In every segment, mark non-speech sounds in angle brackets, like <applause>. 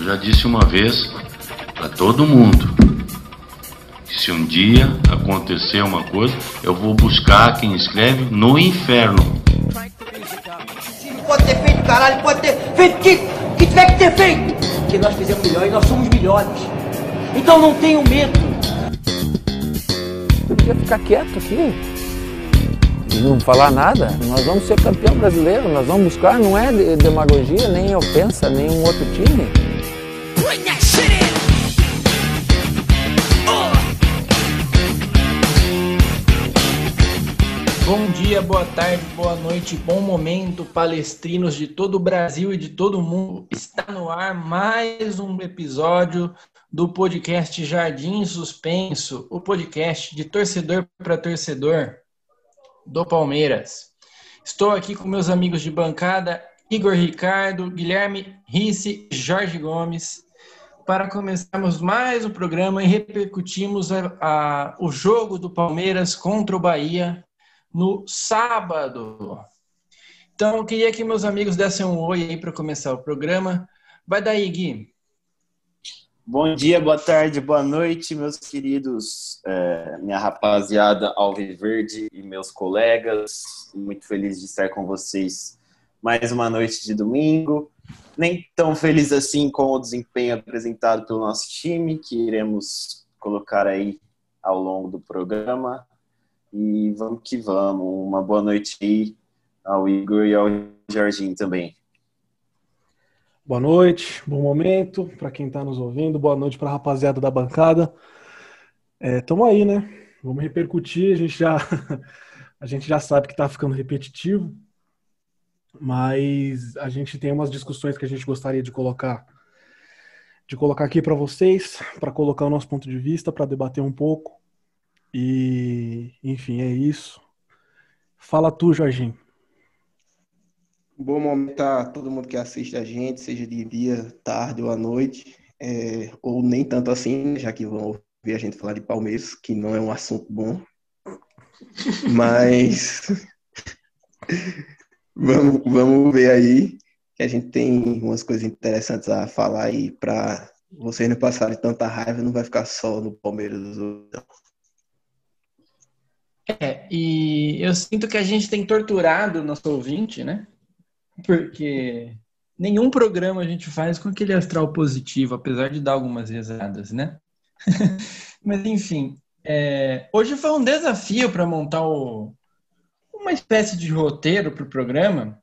Eu já disse uma vez para todo mundo que se um dia acontecer uma coisa, eu vou buscar quem escreve no inferno. Pode ter feito, caralho, pode ter feito o que, que tiver que ter feito. Porque nós fizemos melhor e nós somos melhores. Então não tenham medo. Eu podia ficar quieto aqui e não falar nada. Nós vamos ser campeão brasileiro, nós vamos buscar, não é demagogia, nem ofensa, nem um outro time. Bom dia, boa tarde, boa noite, bom momento, palestrinos de todo o Brasil e de todo o mundo. Está no ar mais um episódio do podcast Jardim Suspenso, o podcast de torcedor para torcedor do Palmeiras. Estou aqui com meus amigos de bancada, Igor Ricardo, Guilherme Risse e Jorge Gomes, para começarmos mais um programa e repercutimos a, a, o jogo do Palmeiras contra o Bahia no sábado. Então, eu queria que meus amigos dessem um oi aí para começar o programa. Vai daí, Gui. Bom dia, boa tarde, boa noite, meus queridos, é, minha rapaziada Alviverde e meus colegas. Muito feliz de estar com vocês mais uma noite de domingo. Nem tão feliz assim com o desempenho apresentado pelo nosso time, que iremos colocar aí ao longo do programa. E vamos que vamos. Uma boa noite aí ao Igor e ao Jorginho também. Boa noite, bom momento para quem está nos ouvindo, boa noite para a rapaziada da bancada. Estamos é, aí, né? Vamos repercutir, a gente já, <laughs> a gente já sabe que está ficando repetitivo, mas a gente tem umas discussões que a gente gostaria de colocar de colocar aqui para vocês, para colocar o nosso ponto de vista, para debater um pouco. E, enfim, é isso. Fala tu, Jorginho. Bom momento a todo mundo que assiste a gente, seja de dia, tarde ou à noite, é, ou nem tanto assim, já que vão ouvir a gente falar de Palmeiras, que não é um assunto bom. <laughs> Mas <laughs> vamos, vamos ver aí que a gente tem umas coisas interessantes a falar aí para vocês não passarem tanta raiva, não vai ficar só no Palmeiras. Não. É, e eu sinto que a gente tem torturado o nosso ouvinte, né? Porque nenhum programa a gente faz com aquele astral positivo, apesar de dar algumas risadas, né? <laughs> Mas enfim, é, hoje foi um desafio para montar o, uma espécie de roteiro para o programa,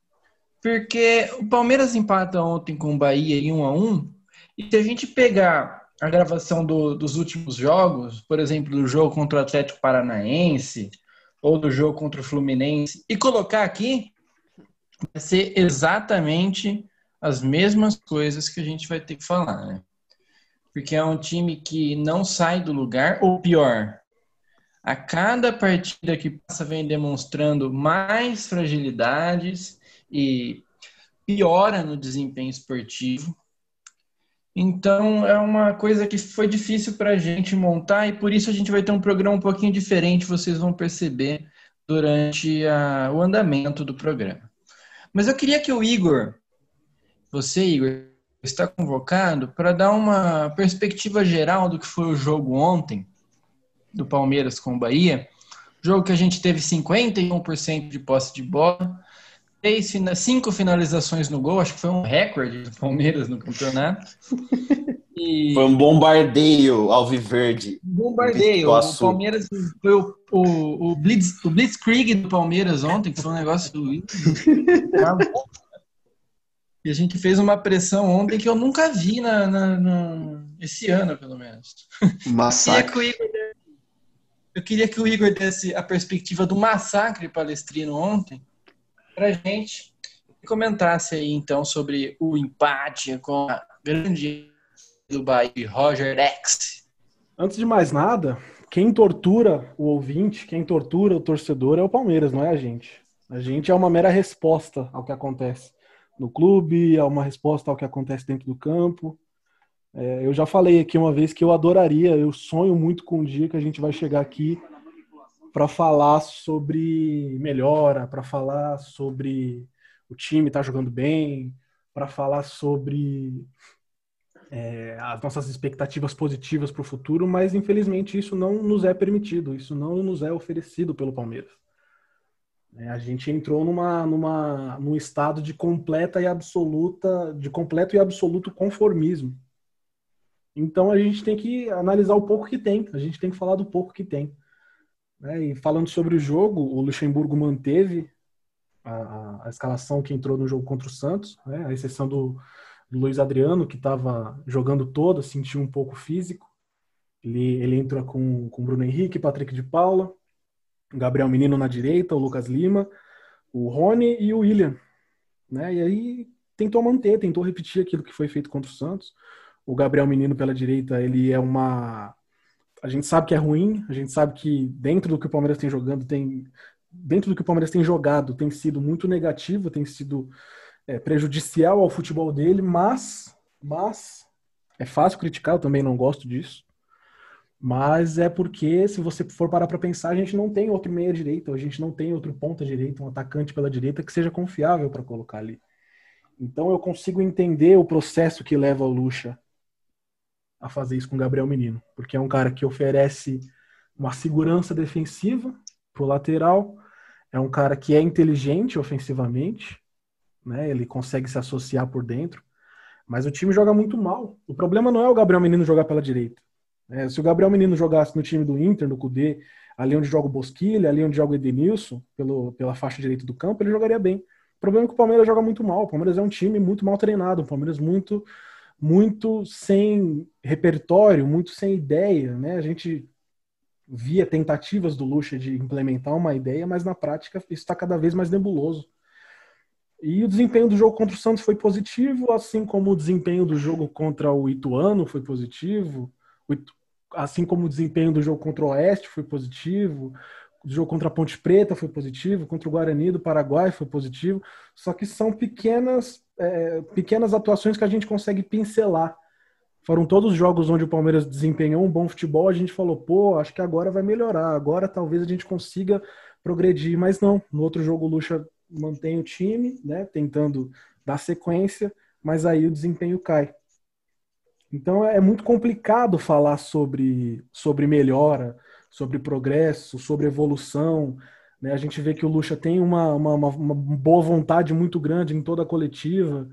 porque o Palmeiras empata ontem com o Bahia em 1 a 1 e se a gente pegar a gravação do, dos últimos jogos, por exemplo, do jogo contra o Atlético Paranaense ou do jogo contra o Fluminense, e colocar aqui, vai ser exatamente as mesmas coisas que a gente vai ter que falar, né? Porque é um time que não sai do lugar, ou pior, a cada partida que passa vem demonstrando mais fragilidades e piora no desempenho esportivo. Então é uma coisa que foi difícil para a gente montar e por isso a gente vai ter um programa um pouquinho diferente, vocês vão perceber durante a, o andamento do programa. Mas eu queria que o Igor, você, Igor, está convocado para dar uma perspectiva geral do que foi o jogo ontem do Palmeiras com o Bahia. Jogo que a gente teve 51% de posse de bola, três, cinco finalizações no gol, acho que foi um recorde do Palmeiras no campeonato. <laughs> E... Foi um bombardeio alviverde. Bombardeio. O Palmeiras foi o, o, o, Blitz, o Blitzkrieg do Palmeiras ontem, que foi um negócio. <laughs> e a gente fez uma pressão ontem que eu nunca vi na, na, na esse ano, pelo menos. Massacre. Eu queria que o Igor desse a perspectiva do massacre palestrino ontem para gente e comentasse aí então sobre o empate com a grande do Bahia, Roger X. Antes de mais nada, quem tortura o ouvinte, quem tortura o torcedor é o Palmeiras, não é a gente. A gente é uma mera resposta ao que acontece no clube, é uma resposta ao que acontece dentro do campo. É, eu já falei aqui uma vez que eu adoraria, eu sonho muito com o dia que a gente vai chegar aqui para falar sobre melhora, para falar sobre o time tá jogando bem, para falar sobre é, as nossas expectativas positivas para o futuro, mas infelizmente isso não nos é permitido, isso não nos é oferecido pelo Palmeiras. É, a gente entrou numa, numa, num estado de completa e absoluta, de completo e absoluto conformismo. Então a gente tem que analisar o pouco que tem, a gente tem que falar do pouco que tem. Né? E falando sobre o jogo, o Luxemburgo manteve a, a escalação que entrou no jogo contra o Santos, né? a exceção do, do Luiz Adriano, que estava jogando todo, sentiu um pouco físico. Ele, ele entra com, com Bruno Henrique, Patrick de Paula, Gabriel Menino na direita, o Lucas Lima, o Rony e o William. Né? E aí tentou manter, tentou repetir aquilo que foi feito contra o Santos. O Gabriel Menino pela direita, ele é uma. A gente sabe que é ruim, a gente sabe que dentro do que o Palmeiras tem jogando, tem. Dentro do que o Palmeiras tem jogado, tem sido muito negativo, tem sido é, prejudicial ao futebol dele, mas, mas é fácil criticar, eu também não gosto disso. Mas é porque, se você for parar para pensar, a gente não tem outro meia-direita, a gente não tem outro ponta-direita, um atacante pela direita que seja confiável para colocar ali. Então eu consigo entender o processo que leva o Lucha a fazer isso com o Gabriel Menino, porque é um cara que oferece uma segurança defensiva pro lateral, é um cara que é inteligente ofensivamente, né? Ele consegue se associar por dentro, mas o time joga muito mal. O problema não é o Gabriel Menino jogar pela direita. Né? Se o Gabriel Menino jogasse no time do Inter, no Cudê, ali onde joga o Bosquilha, ali onde joga o Edenilson, pelo, pela faixa direita do campo, ele jogaria bem. O problema é que o Palmeiras joga muito mal. O Palmeiras é um time muito mal treinado, o Palmeiras muito muito sem repertório, muito sem ideia, né? A gente via tentativas do Lucha de implementar uma ideia, mas na prática isso está cada vez mais nebuloso. E o desempenho do jogo contra o Santos foi positivo, assim como o desempenho do jogo contra o Ituano foi positivo, assim como o desempenho do jogo contra o Oeste foi positivo, o jogo contra a Ponte Preta foi positivo, contra o Guarani do Paraguai foi positivo, só que são pequenas, é, pequenas atuações que a gente consegue pincelar. Foram todos os jogos onde o Palmeiras desempenhou um bom futebol, a gente falou, pô, acho que agora vai melhorar, agora talvez a gente consiga progredir, mas não. No outro jogo o Lucha mantém o time, né, tentando dar sequência, mas aí o desempenho cai. Então é muito complicado falar sobre, sobre melhora, sobre progresso, sobre evolução. Né? A gente vê que o Lucha tem uma, uma, uma boa vontade muito grande em toda a coletiva.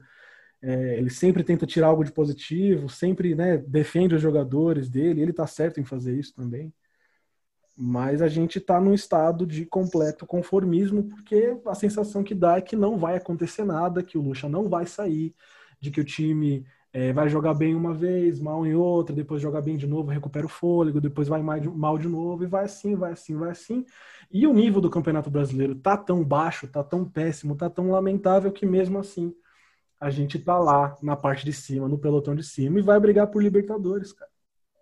É, ele sempre tenta tirar algo de positivo, sempre né, defende os jogadores dele. Ele está certo em fazer isso também. Mas a gente está num estado de completo conformismo, porque a sensação que dá é que não vai acontecer nada, que o Lucha não vai sair, de que o time é, vai jogar bem uma vez, mal em outra, depois joga bem de novo, recupera o fôlego, depois vai mal de novo, e vai assim, vai assim, vai assim. E o nível do Campeonato Brasileiro tá tão baixo, tá tão péssimo, tá tão lamentável que mesmo assim a gente tá lá na parte de cima, no pelotão de cima, e vai brigar por Libertadores, cara.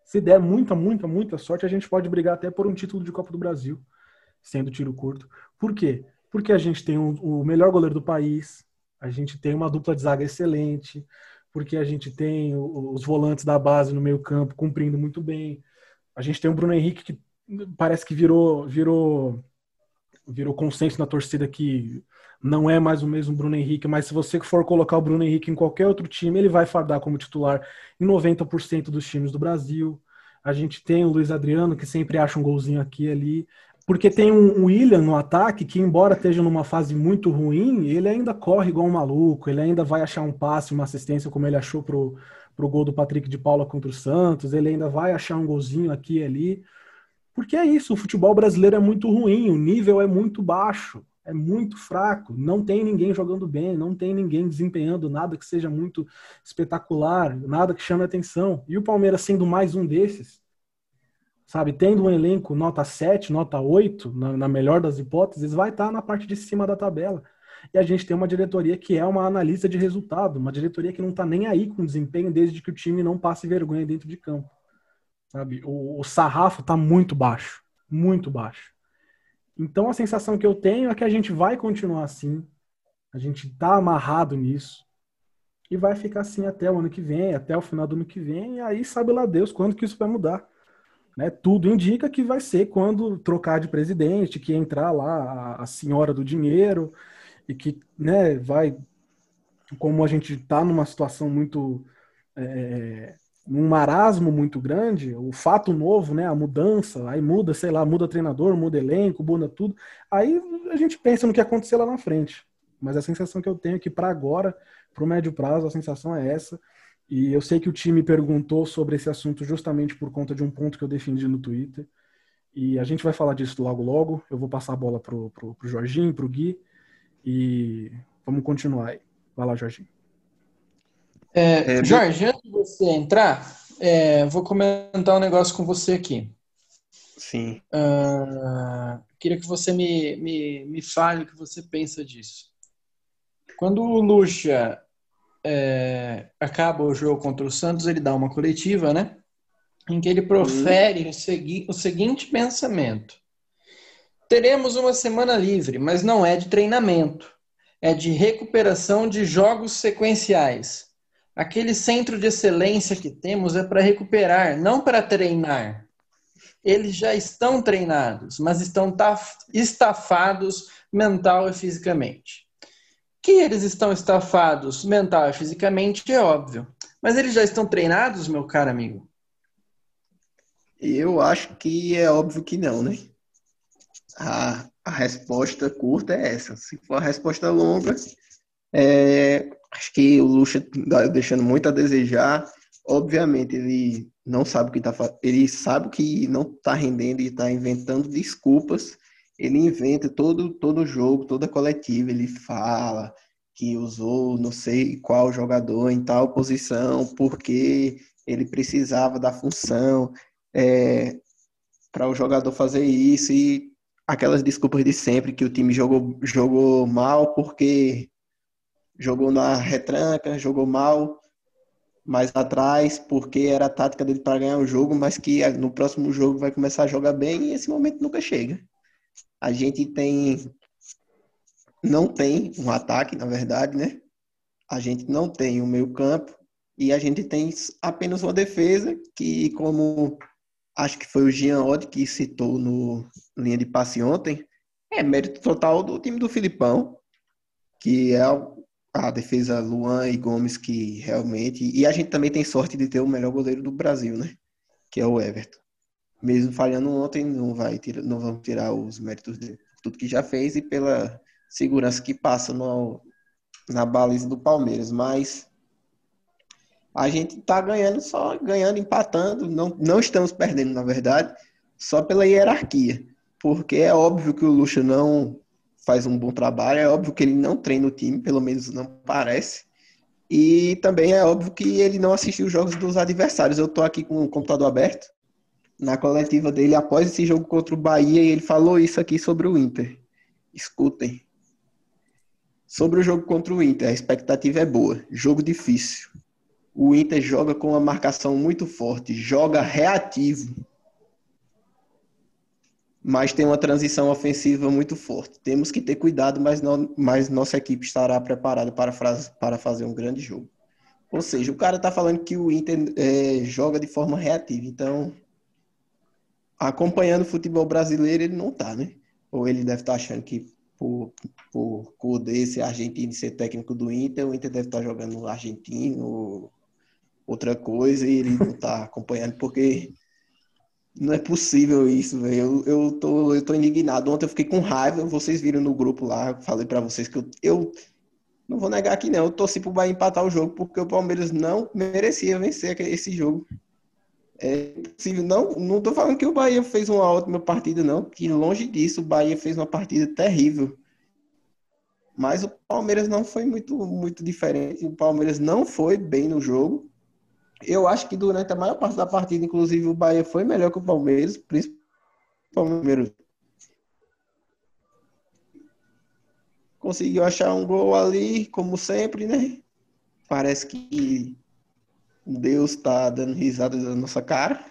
Se der muita, muita, muita sorte, a gente pode brigar até por um título de Copa do Brasil, sendo tiro curto. Por quê? Porque a gente tem o melhor goleiro do país, a gente tem uma dupla de zaga excelente, porque a gente tem os volantes da base no meio campo cumprindo muito bem. A gente tem o Bruno Henrique que parece que virou virou virou consenso na torcida que não é mais o mesmo Bruno Henrique, mas se você for colocar o Bruno Henrique em qualquer outro time, ele vai fardar como titular em 90% dos times do Brasil. A gente tem o Luiz Adriano, que sempre acha um golzinho aqui e ali. Porque tem um William no ataque que, embora esteja numa fase muito ruim, ele ainda corre igual um maluco, ele ainda vai achar um passe, uma assistência, como ele achou pro, pro gol do Patrick de Paula contra o Santos, ele ainda vai achar um golzinho aqui e ali. Porque é isso, o futebol brasileiro é muito ruim, o nível é muito baixo é muito fraco, não tem ninguém jogando bem, não tem ninguém desempenhando nada que seja muito espetacular, nada que chame atenção. E o Palmeiras sendo mais um desses, sabe, tendo um elenco nota 7, nota 8, na, na melhor das hipóteses, vai estar na parte de cima da tabela. E a gente tem uma diretoria que é uma analista de resultado, uma diretoria que não está nem aí com desempenho desde que o time não passe vergonha dentro de campo. Sabe? O, o sarrafo está muito baixo, muito baixo. Então a sensação que eu tenho é que a gente vai continuar assim, a gente está amarrado nisso e vai ficar assim até o ano que vem, até o final do ano que vem, e aí sabe lá Deus quando que isso vai mudar. Né? Tudo indica que vai ser quando trocar de presidente, que entrar lá a, a senhora do dinheiro e que né, vai, como a gente está numa situação muito é, num marasmo muito grande, o fato novo, né, a mudança, aí muda, sei lá, muda treinador, muda elenco, muda tudo, aí a gente pensa no que aconteceu lá na frente. Mas a sensação que eu tenho é que para agora, para o médio prazo, a sensação é essa. E eu sei que o time perguntou sobre esse assunto justamente por conta de um ponto que eu defendi no Twitter. E a gente vai falar disso logo logo. Eu vou passar a bola pro, pro, pro Jorginho, pro Gui. E vamos continuar aí. Vai lá, Jorginho. É, é, Jorge, antes de você entrar, é, vou comentar um negócio com você aqui. Sim. Uh, queria que você me, me, me fale o que você pensa disso. Quando o Lucha é, acaba o jogo contra o Santos, ele dá uma coletiva, né? Em que ele profere o, segui o seguinte pensamento: Teremos uma semana livre, mas não é de treinamento, é de recuperação de jogos sequenciais. Aquele centro de excelência que temos é para recuperar, não para treinar. Eles já estão treinados, mas estão estafados mental e fisicamente. Que eles estão estafados mental e fisicamente é óbvio. Mas eles já estão treinados, meu caro amigo? Eu acho que é óbvio que não, né? A, a resposta curta é essa. Se for a resposta longa, é, acho que o Lucha tá deixando muito a desejar. Obviamente, ele não sabe o que está ele sabe que não está rendendo e está inventando desculpas. Ele inventa todo todo jogo, toda coletiva, ele fala que usou não sei qual jogador em tal posição porque ele precisava da função é, para o jogador fazer isso e aquelas desculpas de sempre que o time jogou, jogou mal porque jogou na retranca, jogou mal mais atrás, porque era a tática dele para ganhar o jogo, mas que no próximo jogo vai começar a jogar bem e esse momento nunca chega. A gente tem não tem um ataque, na verdade, né? A gente não tem um meio-campo e a gente tem apenas uma defesa que, como acho que foi o Jean Odd que citou no linha de passe ontem, é mérito total do time do Filipão, que é a defesa Luan e Gomes que realmente. E a gente também tem sorte de ter o melhor goleiro do Brasil, né? Que é o Everton. Mesmo falhando ontem, não vai tirar, não vamos tirar os méritos de tudo que já fez e pela segurança que passa no, na baliza do Palmeiras. Mas a gente tá ganhando só ganhando, empatando. Não, não estamos perdendo, na verdade, só pela hierarquia. Porque é óbvio que o Lucha não faz um bom trabalho. É óbvio que ele não treina o time, pelo menos não parece. E também é óbvio que ele não assistiu os jogos dos adversários. Eu estou aqui com o computador aberto na coletiva dele após esse jogo contra o Bahia e ele falou isso aqui sobre o Inter. Escutem. Sobre o jogo contra o Inter, a expectativa é boa. Jogo difícil. O Inter joga com uma marcação muito forte, joga reativo mas tem uma transição ofensiva muito forte. Temos que ter cuidado, mas, não, mas nossa equipe estará preparada para, para fazer um grande jogo. Ou seja, o cara está falando que o Inter é, joga de forma reativa, então acompanhando o futebol brasileiro ele não está, né? Ou ele deve estar tá achando que por, por Cudê ser argentino e ser técnico do Inter, o Inter deve estar tá jogando argentino ou outra coisa e ele não está <laughs> acompanhando porque não é possível isso, velho. Eu, eu, tô, eu tô indignado. Ontem eu fiquei com raiva. Vocês viram no grupo lá. Falei para vocês que eu, eu não vou negar aqui, não. Eu torci pro Bahia empatar o jogo porque o Palmeiras não merecia vencer esse jogo. É possível. Não, não tô falando que o Bahia fez uma ótima partida, não. Que longe disso, o Bahia fez uma partida terrível. Mas o Palmeiras não foi muito, muito diferente. O Palmeiras não foi bem no jogo. Eu acho que durante a maior parte da partida, inclusive, o Bahia foi melhor que o Palmeiras, principalmente o Palmeiras. Conseguiu achar um gol ali, como sempre, né? Parece que Deus está dando risada da nossa cara.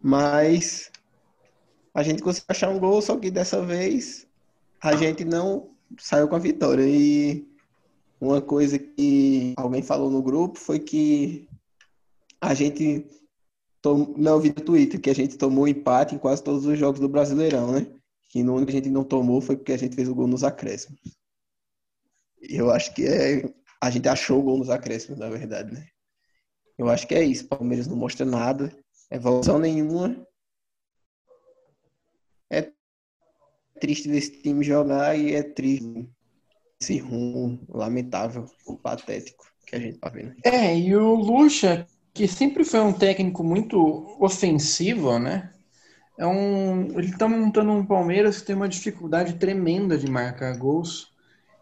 Mas a gente conseguiu achar um gol, só que dessa vez a gente não saiu com a vitória. E uma coisa que alguém falou no grupo foi que a gente tom... não vi no Twitter que a gente tomou empate em quase todos os jogos do Brasileirão, né? Que no único que a gente não tomou foi porque a gente fez o gol nos acréscimos. Eu acho que é a gente achou o gol nos acréscimos, na verdade, né? Eu acho que é isso. Palmeiras não mostra nada, evolução nenhuma. É triste ver esse time jogar e é triste esse rumo lamentável, patético que a gente tá vendo. É, e o Lucha, que sempre foi um técnico muito ofensivo, né? É um, ele está montando um Palmeiras que tem uma dificuldade tremenda de marcar gols.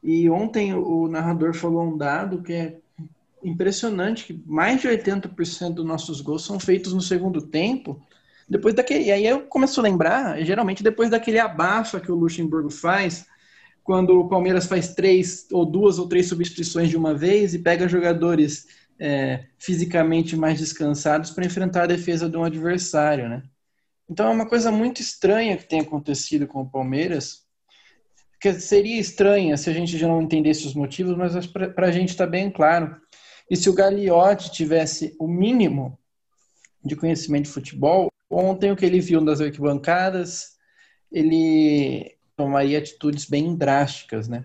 E ontem o narrador falou um dado que é impressionante, que mais de 80% dos nossos gols são feitos no segundo tempo. Depois daquele, e aí eu começo a lembrar, geralmente depois daquele abafa que o Luxemburgo faz, quando o Palmeiras faz três ou duas ou três substituições de uma vez e pega jogadores é, fisicamente mais descansados para enfrentar a defesa de um adversário, né? Então é uma coisa muito estranha que tem acontecido com o Palmeiras, que seria estranha se a gente já não entendesse os motivos, mas para a gente está bem claro. E se o Gagliotti tivesse o mínimo de conhecimento de futebol, ontem o que ele viu das arquibancadas, ele tomaria atitudes bem drásticas, né?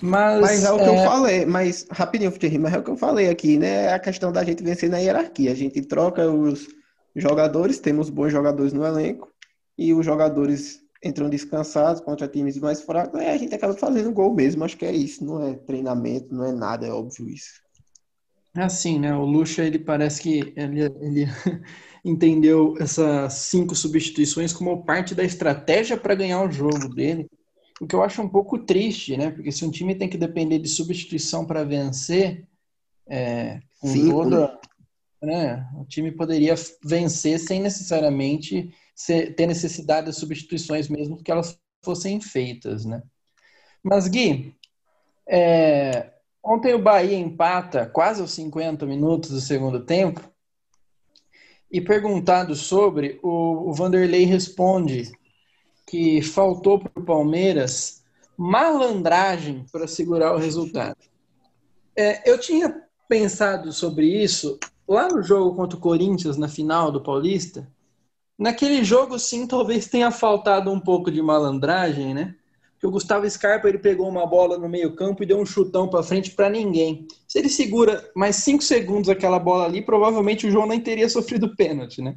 Mas, mas é o que é... eu falei, mas rapidinho, Thierry, mas é o que eu falei aqui, né? É a questão da gente vencer na hierarquia. A gente troca os jogadores, temos bons jogadores no elenco, e os jogadores entram descansados contra times mais fracos, a gente acaba fazendo gol mesmo. Acho que é isso, não é treinamento, não é nada, é óbvio isso. É assim, né? O Lucha, ele parece que ele, ele <laughs> entendeu essas cinco substituições como parte da estratégia para ganhar o jogo dele. O que eu acho um pouco triste, né? Porque se um time tem que depender de substituição para vencer, é, com Cinco. toda, né? O time poderia vencer sem necessariamente ter necessidade de substituições, mesmo que elas fossem feitas, né? Mas Gui, é, ontem o Bahia empata quase aos 50 minutos do segundo tempo. E perguntado sobre, o, o Vanderlei responde que faltou para o Palmeiras malandragem para segurar o resultado. É, eu tinha pensado sobre isso lá no jogo contra o Corinthians, na final do Paulista. Naquele jogo, sim, talvez tenha faltado um pouco de malandragem, né? Que o Gustavo Scarpa ele pegou uma bola no meio-campo e deu um chutão para frente para ninguém. Se ele segura mais cinco segundos aquela bola ali, provavelmente o João nem teria <laughs> sofrido pênalti, né?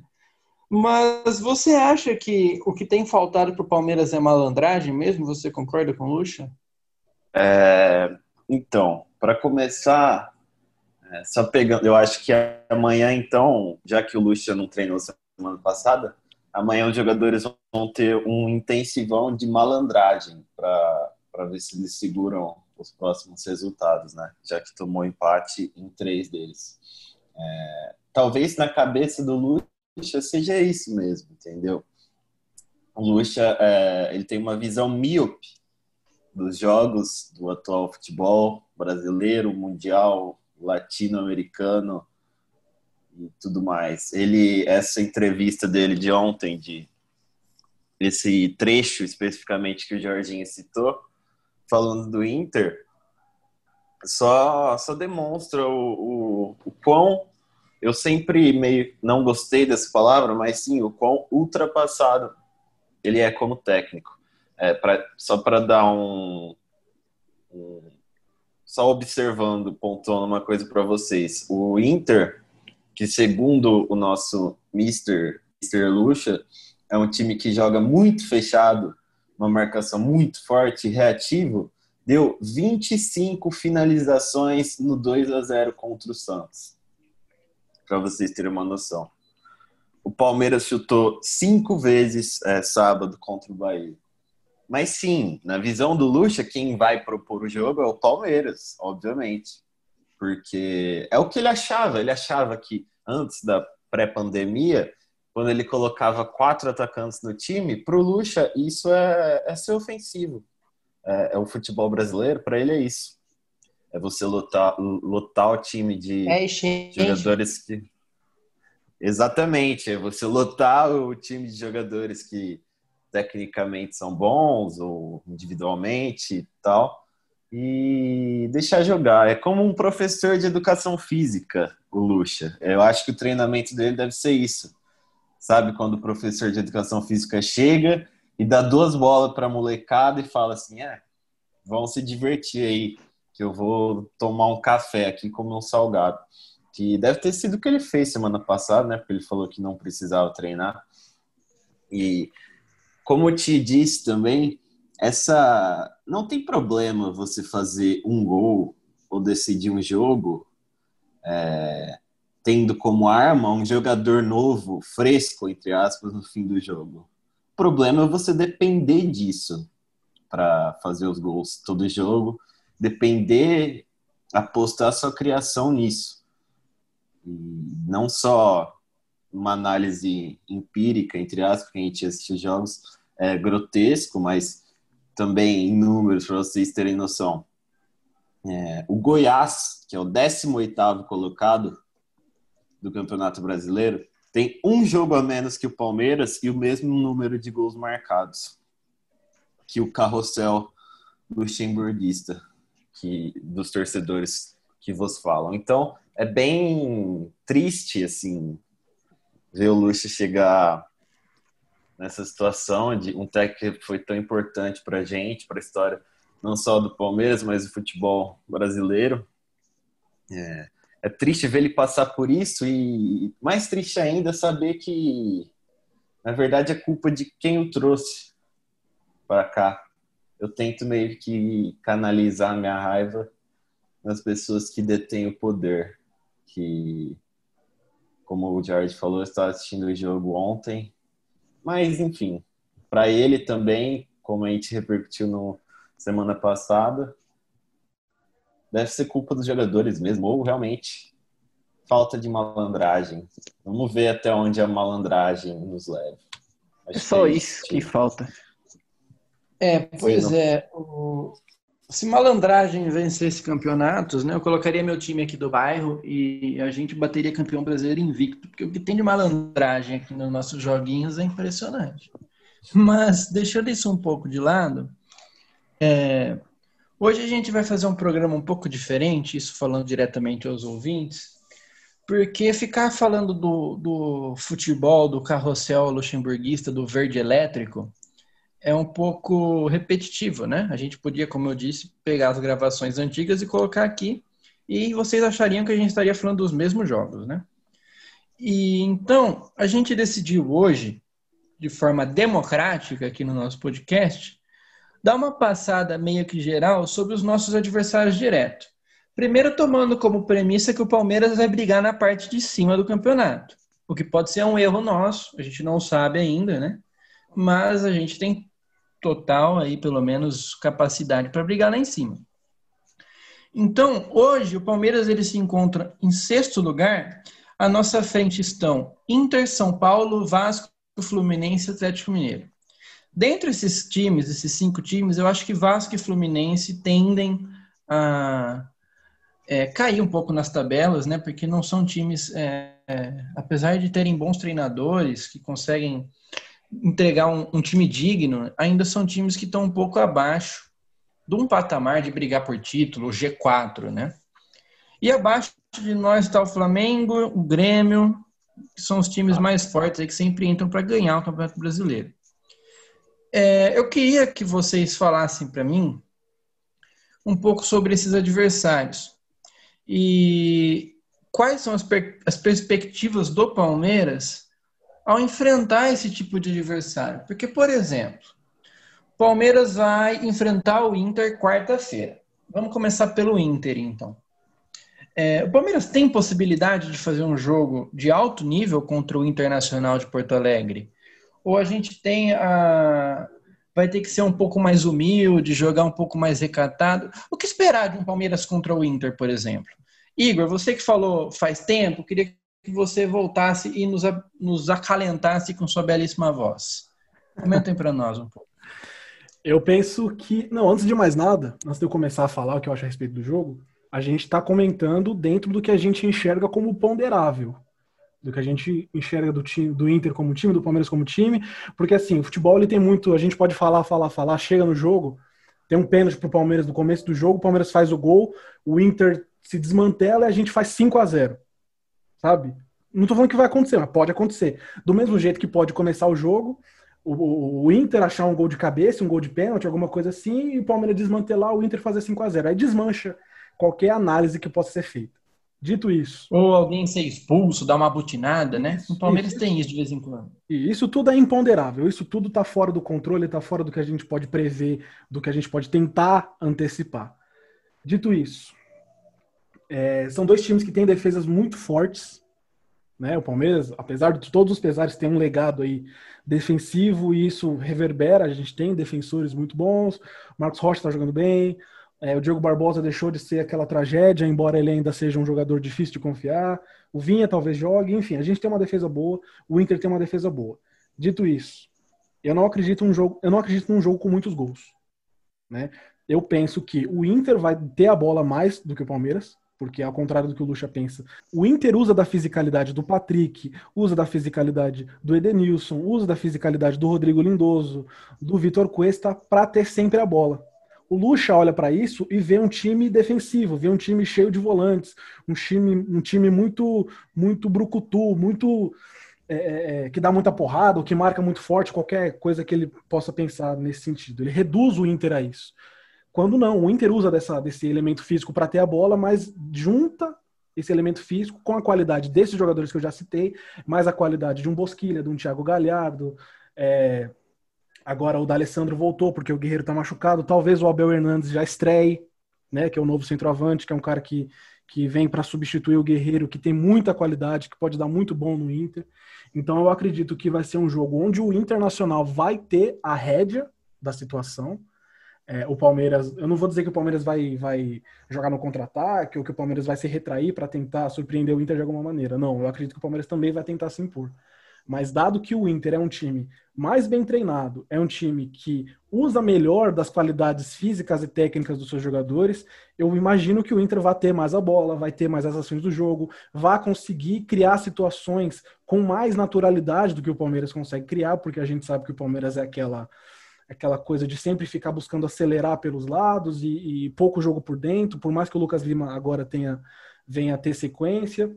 Mas você acha que o que tem faltado para o Palmeiras é malandragem mesmo? Você concorda com o Lucha? É, então, para começar, é, só pegando, eu acho que amanhã, então, já que o Lucha não treinou semana passada, amanhã os jogadores vão ter um intensivão de malandragem para ver se eles seguram os próximos resultados, né? Já que tomou empate em três deles. É, talvez na cabeça do Lucha seja isso mesmo, entendeu? O Lucha, é, ele tem uma visão míope dos jogos do atual futebol brasileiro, mundial, latino-americano e tudo mais. Ele, essa entrevista dele de ontem, de esse trecho especificamente que o Jorginho citou, falando do Inter, só, só demonstra o, o, o quão eu sempre meio não gostei dessa palavra, mas sim o quão ultrapassado ele é como técnico. É, pra, só para dar um, um, Só observando, pontuando uma coisa para vocês. O Inter, que segundo o nosso Mr. Mr. Lucha, é um time que joga muito fechado, uma marcação muito forte, reativo, deu 25 finalizações no 2 a 0 contra o Santos para vocês terem uma noção. O Palmeiras chutou cinco vezes é, sábado contra o Bahia. Mas sim, na visão do Lucha, quem vai propor o jogo é o Palmeiras, obviamente. Porque é o que ele achava. Ele achava que antes da pré-pandemia, quando ele colocava quatro atacantes no time, para o Lucha isso é, é ser ofensivo. É, é o futebol brasileiro, para ele é isso é você lotar, lotar o time de é, jogadores que. Exatamente, é você lotar o time de jogadores que tecnicamente são bons ou individualmente e tal, e deixar jogar. É como um professor de educação física, o Lucha. Eu acho que o treinamento dele deve ser isso. Sabe quando o professor de educação física chega e dá duas bolas para a molecada e fala assim: é, vão se divertir aí que eu vou tomar um café aqui comer um salgado. Que deve ter sido o que ele fez semana passada, né? Porque ele falou que não precisava treinar. E como eu te disse também, essa não tem problema você fazer um gol ou decidir um jogo é, tendo como arma um jogador novo, fresco, entre aspas, no fim do jogo. O problema é você depender disso para fazer os gols todo jogo, depender, apostar sua criação nisso. E não só uma análise empírica, entre aspas, que a gente assiste jogos, é grotesco, mas também em números, para vocês terem noção. É, o Goiás, que é o 18º colocado do Campeonato Brasileiro, tem um jogo a menos que o Palmeiras e o mesmo número de gols marcados que o carrossel luxemburguista que dos torcedores que vos falam. Então, é bem triste assim ver o Luxo chegar nessa situação de um técnico que foi tão importante para a gente, para a história não só do Palmeiras, mas do futebol brasileiro. É, é triste ver ele passar por isso e mais triste ainda saber que na verdade é culpa de quem o trouxe para cá. Eu tento meio que canalizar minha raiva nas pessoas que detêm o poder, que como o Jared falou, eu estava assistindo o jogo ontem. Mas, enfim, para ele também, como a gente repercutiu no semana passada, deve ser culpa dos jogadores mesmo, ou realmente falta de malandragem. Vamos ver até onde a malandragem nos leva. Acho é só que isso que falta. É, pois é. O, se malandragem vencesse campeonatos, né, eu colocaria meu time aqui do bairro e a gente bateria campeão brasileiro invicto, porque o que tem de malandragem aqui nos nossos joguinhos é impressionante. Mas deixando isso um pouco de lado, é, hoje a gente vai fazer um programa um pouco diferente, isso falando diretamente aos ouvintes, porque ficar falando do, do futebol, do carrossel luxemburguista, do verde elétrico, é um pouco repetitivo, né? A gente podia, como eu disse, pegar as gravações antigas e colocar aqui e vocês achariam que a gente estaria falando dos mesmos jogos, né? E então, a gente decidiu hoje, de forma democrática aqui no nosso podcast, dar uma passada meio que geral sobre os nossos adversários diretos. Primeiro tomando como premissa que o Palmeiras vai brigar na parte de cima do campeonato, o que pode ser um erro nosso, a gente não sabe ainda, né? mas a gente tem total aí, pelo menos, capacidade para brigar lá em cima. Então, hoje o Palmeiras ele se encontra em sexto lugar. À nossa frente estão Inter, São Paulo, Vasco, Fluminense e Atlético Mineiro. Dentre esses times, esses cinco times, eu acho que Vasco e Fluminense tendem a é, cair um pouco nas tabelas, né? Porque não são times, é, é, apesar de terem bons treinadores que conseguem entregar um, um, time digno, ainda são times que estão um pouco abaixo de um patamar de brigar por título, G4, né? E abaixo de nós está o Flamengo, o Grêmio, que são os times mais fortes aí que sempre entram para ganhar o Campeonato Brasileiro. É, eu queria que vocês falassem para mim um pouco sobre esses adversários e quais são as, per as perspectivas do Palmeiras ao enfrentar esse tipo de adversário. Porque, por exemplo, Palmeiras vai enfrentar o Inter quarta-feira. Vamos começar pelo Inter, então. É, o Palmeiras tem possibilidade de fazer um jogo de alto nível contra o Internacional de Porto Alegre? Ou a gente tem a. Vai ter que ser um pouco mais humilde, jogar um pouco mais recatado. O que esperar de um Palmeiras contra o Inter, por exemplo? Igor, você que falou faz tempo, queria que você voltasse e nos, nos acalentasse com sua belíssima voz. Comentem para nós um pouco. Eu penso que, não, antes de mais nada, antes de eu começar a falar o que eu acho a respeito do jogo, a gente está comentando dentro do que a gente enxerga como ponderável. Do que a gente enxerga do time, do Inter como time, do Palmeiras como time, porque assim, o futebol ele tem muito, a gente pode falar, falar, falar, chega no jogo, tem um pênalti pro Palmeiras no começo do jogo, o Palmeiras faz o gol, o Inter se desmantela e a gente faz 5 a 0 sabe? Não tô falando que vai acontecer, mas pode acontecer. Do mesmo jeito que pode começar o jogo, o, o, Inter achar um gol de cabeça, um gol de pênalti, alguma coisa assim, e o Palmeiras desmantelar, o Inter fazer 5 a 0 Aí desmancha qualquer análise que possa ser feita. Dito isso. Ou alguém ser expulso, dar uma butinada, né? O Palmeiras isso, tem isso de vez em quando. E isso tudo é imponderável, isso tudo está fora do controle, está fora do que a gente pode prever, do que a gente pode tentar antecipar. Dito isso, é, são dois times que têm defesas muito fortes. Né? O Palmeiras, apesar de todos os pesares, tem um legado aí defensivo e isso reverbera. A gente tem defensores muito bons. O Marcos Rocha está jogando bem. É, o Diego Barbosa deixou de ser aquela tragédia, embora ele ainda seja um jogador difícil de confiar. O Vinha talvez jogue. Enfim, a gente tem uma defesa boa. O Inter tem uma defesa boa. Dito isso, eu não acredito num jogo, eu não acredito num jogo com muitos gols. Né? Eu penso que o Inter vai ter a bola mais do que o Palmeiras, porque ao contrário do que o Lucha pensa, o Inter usa da fisicalidade do Patrick, usa da fisicalidade do Edenilson, usa da fisicalidade do Rodrigo Lindoso, do Vitor Cuesta para ter sempre a bola. O Lucha olha para isso e vê um time defensivo, vê um time cheio de volantes, um time, um time muito, muito brucutu, muito é, é, é que dá muita porrada, que marca muito forte, qualquer coisa que ele possa pensar nesse sentido. Ele reduz o Inter a isso. Quando não, o Inter usa dessa, desse elemento físico para ter a bola, mas junta esse elemento físico com a qualidade desses jogadores que eu já citei, mais a qualidade de um Bosquilha, de um Thiago Galhardo, é, Agora o D'Alessandro voltou porque o Guerreiro está machucado. Talvez o Abel Hernandes já estreie, né? Que é o novo centroavante, que é um cara que, que vem para substituir o Guerreiro, que tem muita qualidade, que pode dar muito bom no Inter. Então eu acredito que vai ser um jogo onde o Internacional vai ter a rédea da situação. É, o Palmeiras, eu não vou dizer que o Palmeiras vai, vai jogar no contra-ataque ou que o Palmeiras vai se retrair para tentar surpreender o Inter de alguma maneira. Não, eu acredito que o Palmeiras também vai tentar se impor. Mas dado que o Inter é um time mais bem treinado, é um time que usa melhor das qualidades físicas e técnicas dos seus jogadores, eu imagino que o Inter vai ter mais a bola, vai ter mais as ações do jogo, vai conseguir criar situações com mais naturalidade do que o Palmeiras consegue criar, porque a gente sabe que o Palmeiras é aquela aquela coisa de sempre ficar buscando acelerar pelos lados e, e pouco jogo por dentro, por mais que o Lucas Lima agora tenha venha a ter sequência.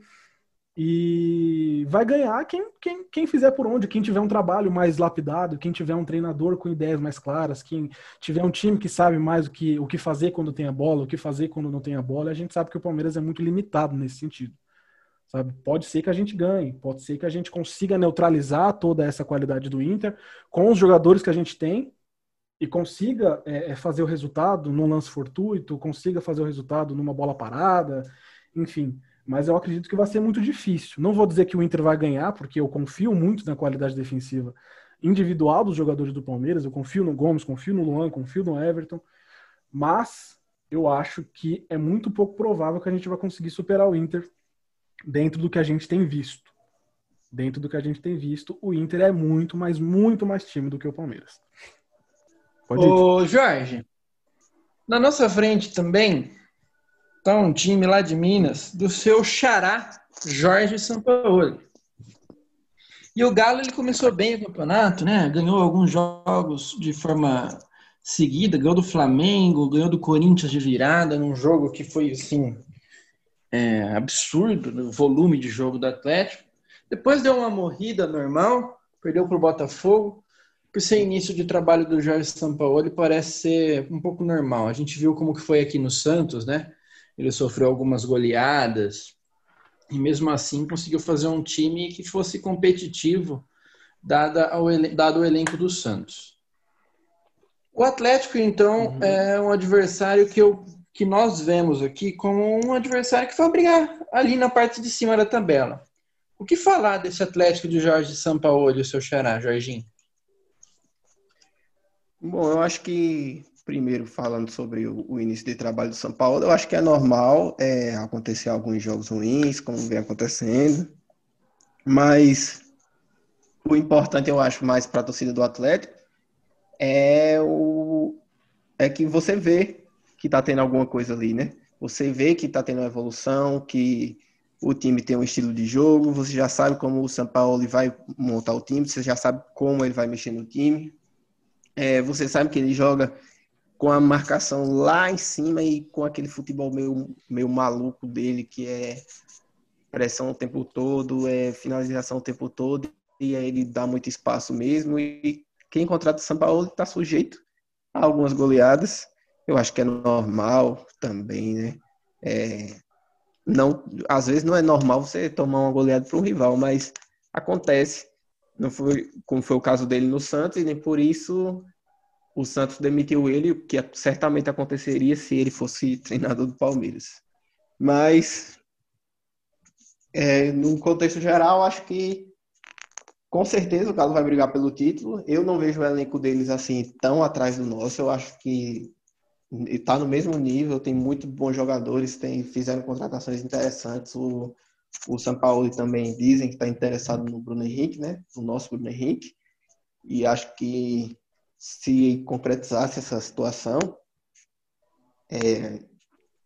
E vai ganhar quem, quem, quem fizer por onde, quem tiver um trabalho mais lapidado, quem tiver um treinador com ideias mais claras, quem tiver um time que sabe mais o que, o que fazer quando tem a bola, o que fazer quando não tem a bola. A gente sabe que o Palmeiras é muito limitado nesse sentido. Sabe? Pode ser que a gente ganhe, pode ser que a gente consiga neutralizar toda essa qualidade do Inter com os jogadores que a gente tem e consiga é, é fazer o resultado num lance fortuito, consiga fazer o resultado numa bola parada, enfim mas eu acredito que vai ser muito difícil. Não vou dizer que o Inter vai ganhar, porque eu confio muito na qualidade defensiva individual dos jogadores do Palmeiras. Eu confio no Gomes, confio no Luan, confio no Everton, mas eu acho que é muito pouco provável que a gente vai conseguir superar o Inter dentro do que a gente tem visto. Dentro do que a gente tem visto, o Inter é muito, mas muito mais time do que o Palmeiras. Pode Ô, Jorge, na nossa frente também tá um time lá de Minas, do seu xará, Jorge Sampaoli. E o Galo ele começou bem o campeonato, né? Ganhou alguns jogos de forma seguida, ganhou do Flamengo, ganhou do Corinthians de virada, num jogo que foi assim é, absurdo no volume de jogo do Atlético. Depois deu uma morrida normal, perdeu para o Botafogo. Por ser início de trabalho do Jorge Sampaoli, parece ser um pouco normal. A gente viu como que foi aqui no Santos, né? ele sofreu algumas goleadas e mesmo assim conseguiu fazer um time que fosse competitivo ao, dado o elenco do Santos. O Atlético, então, uhum. é um adversário que, eu, que nós vemos aqui como um adversário que vai brigar ali na parte de cima da tabela. O que falar desse Atlético de Jorge Sampaoli, o seu xará, Jorginho? Bom, eu acho que primeiro falando sobre o, o, início de trabalho do São Paulo, eu acho que é normal é, acontecer alguns jogos ruins, como vem acontecendo, mas o importante, eu acho, mais para a torcida do Atlético é, o, é que você vê que está tendo alguma coisa ali, né? Você vê que está tendo uma evolução, que o time tem um estilo de jogo, você já sabe como o São Paulo vai montar o time, você já sabe como ele vai mexer no time. É, você sabe que ele joga com a marcação lá em cima e com aquele futebol meio, meio maluco dele, que é pressão o tempo todo, é finalização o tempo todo, e aí ele dá muito espaço mesmo. E quem contrata o São Paulo está sujeito a algumas goleadas. Eu acho que é normal também, né? É, não, às vezes não é normal você tomar uma goleada para um rival, mas acontece. Não foi como foi o caso dele no Santos, e nem por isso o Santos demitiu ele, o que certamente aconteceria se ele fosse treinador do Palmeiras. Mas, é, no contexto geral, acho que com certeza o Galo vai brigar pelo título. Eu não vejo o elenco deles assim tão atrás do nosso. Eu acho que está no mesmo nível, tem muito bons jogadores, tem, fizeram contratações interessantes. O, o São Paulo também dizem que está interessado no Bruno Henrique, né? O nosso Bruno Henrique. E acho que se concretizasse essa situação, é,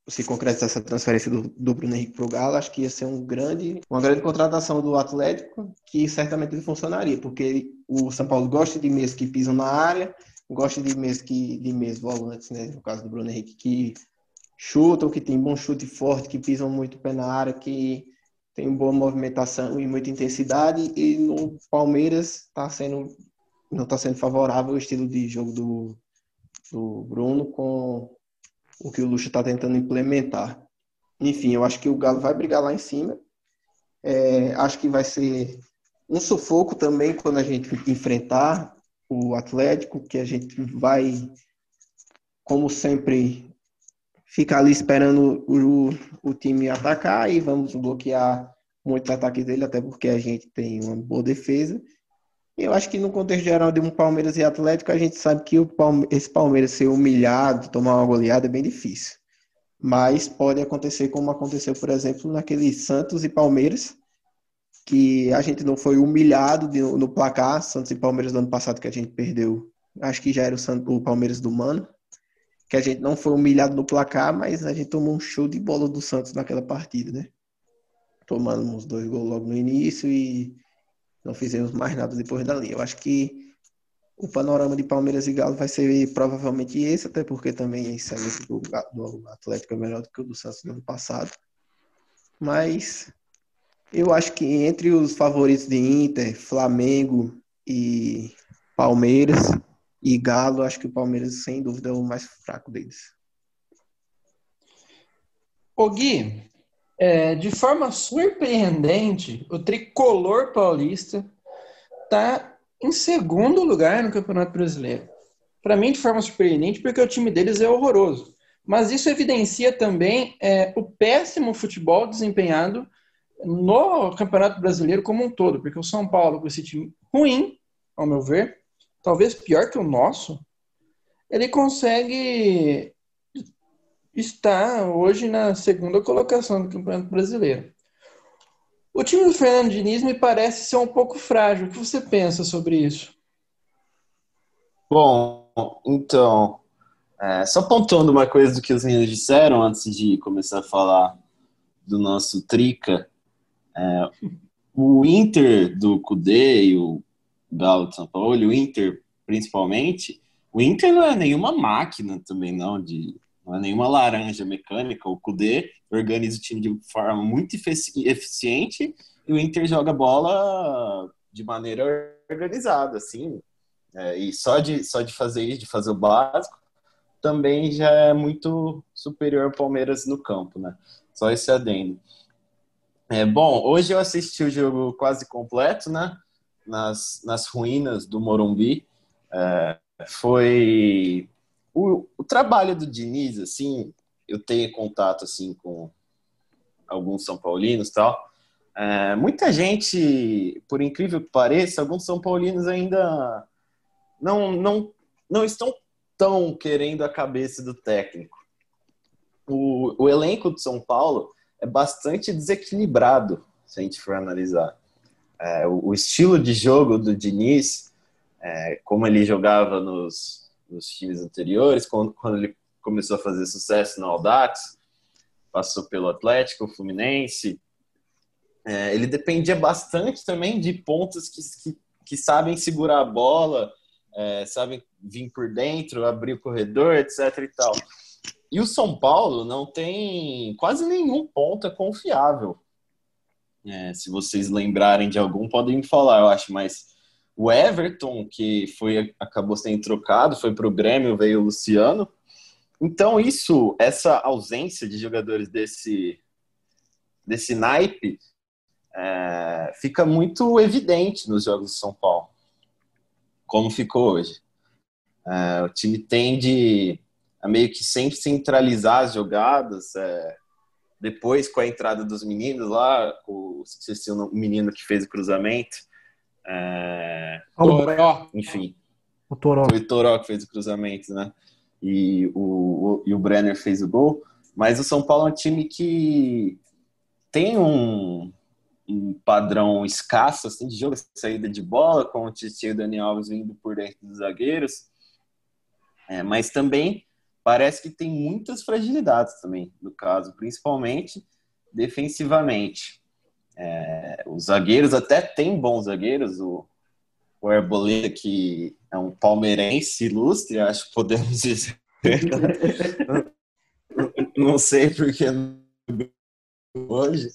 se concretizasse essa transferência do, do Bruno Henrique para o Galo, acho que ia ser um grande, uma grande contratação do Atlético, que certamente ele funcionaria, porque o São Paulo gosta de meios que pisam na área, gosta de meios que de meios volantes, né? No caso do Bruno Henrique, que chutam, que tem bom chute forte, que pisam muito pé na área, que tem boa movimentação e muita intensidade. E no Palmeiras está sendo não está sendo favorável o estilo de jogo do, do Bruno com o que o Lucha está tentando implementar. Enfim, eu acho que o Galo vai brigar lá em cima. É, acho que vai ser um sufoco também quando a gente enfrentar o Atlético, que a gente vai, como sempre, ficar ali esperando o, o time atacar e vamos bloquear muitos ataques dele, até porque a gente tem uma boa defesa. Eu acho que no contexto geral de um Palmeiras e Atlético, a gente sabe que esse Palmeiras ser humilhado, tomar uma goleada é bem difícil. Mas pode acontecer como aconteceu, por exemplo, naquele Santos e Palmeiras, que a gente não foi humilhado de, no placar, Santos e Palmeiras do ano passado que a gente perdeu. Acho que já era o, Santos, o Palmeiras do Mano, que a gente não foi humilhado no placar, mas a gente tomou um show de bola do Santos naquela partida, né? Tomando uns dois gols logo no início e não fizemos mais nada depois dali. Eu acho que o panorama de Palmeiras e Galo vai ser provavelmente esse, até porque também esse do, do Atlético é melhor do que o do Santos no ano passado. Mas eu acho que entre os favoritos de Inter, Flamengo e Palmeiras e Galo, acho que o Palmeiras, sem dúvida, é o mais fraco deles. Ô Gui, é, de forma surpreendente, o tricolor paulista está em segundo lugar no Campeonato Brasileiro. Para mim, de forma surpreendente, porque o time deles é horroroso. Mas isso evidencia também é, o péssimo futebol desempenhado no Campeonato Brasileiro como um todo, porque o São Paulo, com esse time ruim, ao meu ver, talvez pior que o nosso, ele consegue está hoje na segunda colocação do Campeonato Brasileiro. O time do Fernando Diniz me parece ser um pouco frágil. O que você pensa sobre isso? Bom, então, é, só pontuando uma coisa do que os meninos disseram antes de começar a falar do nosso Trica, é, o Inter do Cudê e o Galo de São Paulo, o Inter principalmente, o Inter não é nenhuma máquina também não de não é nenhuma laranja mecânica. O Kudê organiza o time de forma muito eficiente e o Inter joga bola de maneira organizada, assim. É, e só de, só de fazer isso, de fazer o básico, também já é muito superior ao Palmeiras no campo, né? Só esse adendo. É, bom, hoje eu assisti o jogo quase completo, né? Nas, nas ruínas do Morumbi. É, foi o, o trabalho do Diniz, assim, eu tenho contato, assim, com alguns São Paulinos tal. É, muita gente, por incrível que pareça, alguns São Paulinos ainda não, não, não estão tão querendo a cabeça do técnico. O, o elenco de São Paulo é bastante desequilibrado, se a gente for analisar. É, o, o, estilo de jogo do Diniz, é, como ele jogava nos, nos times anteriores, quando, quando ele começou a fazer sucesso no Audax, passou pelo Atlético, Fluminense. É, ele dependia bastante também de pontas que, que, que sabem segurar a bola, é, sabem vir por dentro, abrir o corredor, etc. e tal. E o São Paulo não tem quase nenhum ponta confiável. É, se vocês lembrarem de algum, podem me falar, eu acho, mas o Everton, que foi acabou sendo trocado, foi para o Grêmio, veio o Luciano. Então, isso, essa ausência de jogadores desse, desse naipe é, fica muito evidente nos jogos do São Paulo, como ficou hoje. É, o time tende a meio que sempre centralizar as jogadas. É, depois, com a entrada dos meninos lá, o, o menino que fez o cruzamento. É, Toró. Enfim. O Toró. Foi o Toró que fez o cruzamento, né? E o, o, e o Brenner fez o gol. Mas o São Paulo é um time que tem um, um padrão escasso assim, de jogo, saída de bola, com o Titi e o Daniel Alves vindo por dentro dos zagueiros. É, mas também parece que tem muitas fragilidades também, no caso, principalmente defensivamente. É, os zagueiros até têm bons zagueiros, o, o Arboleda, que é um palmeirense ilustre, acho que podemos <laughs> dizer. não sei porque hoje,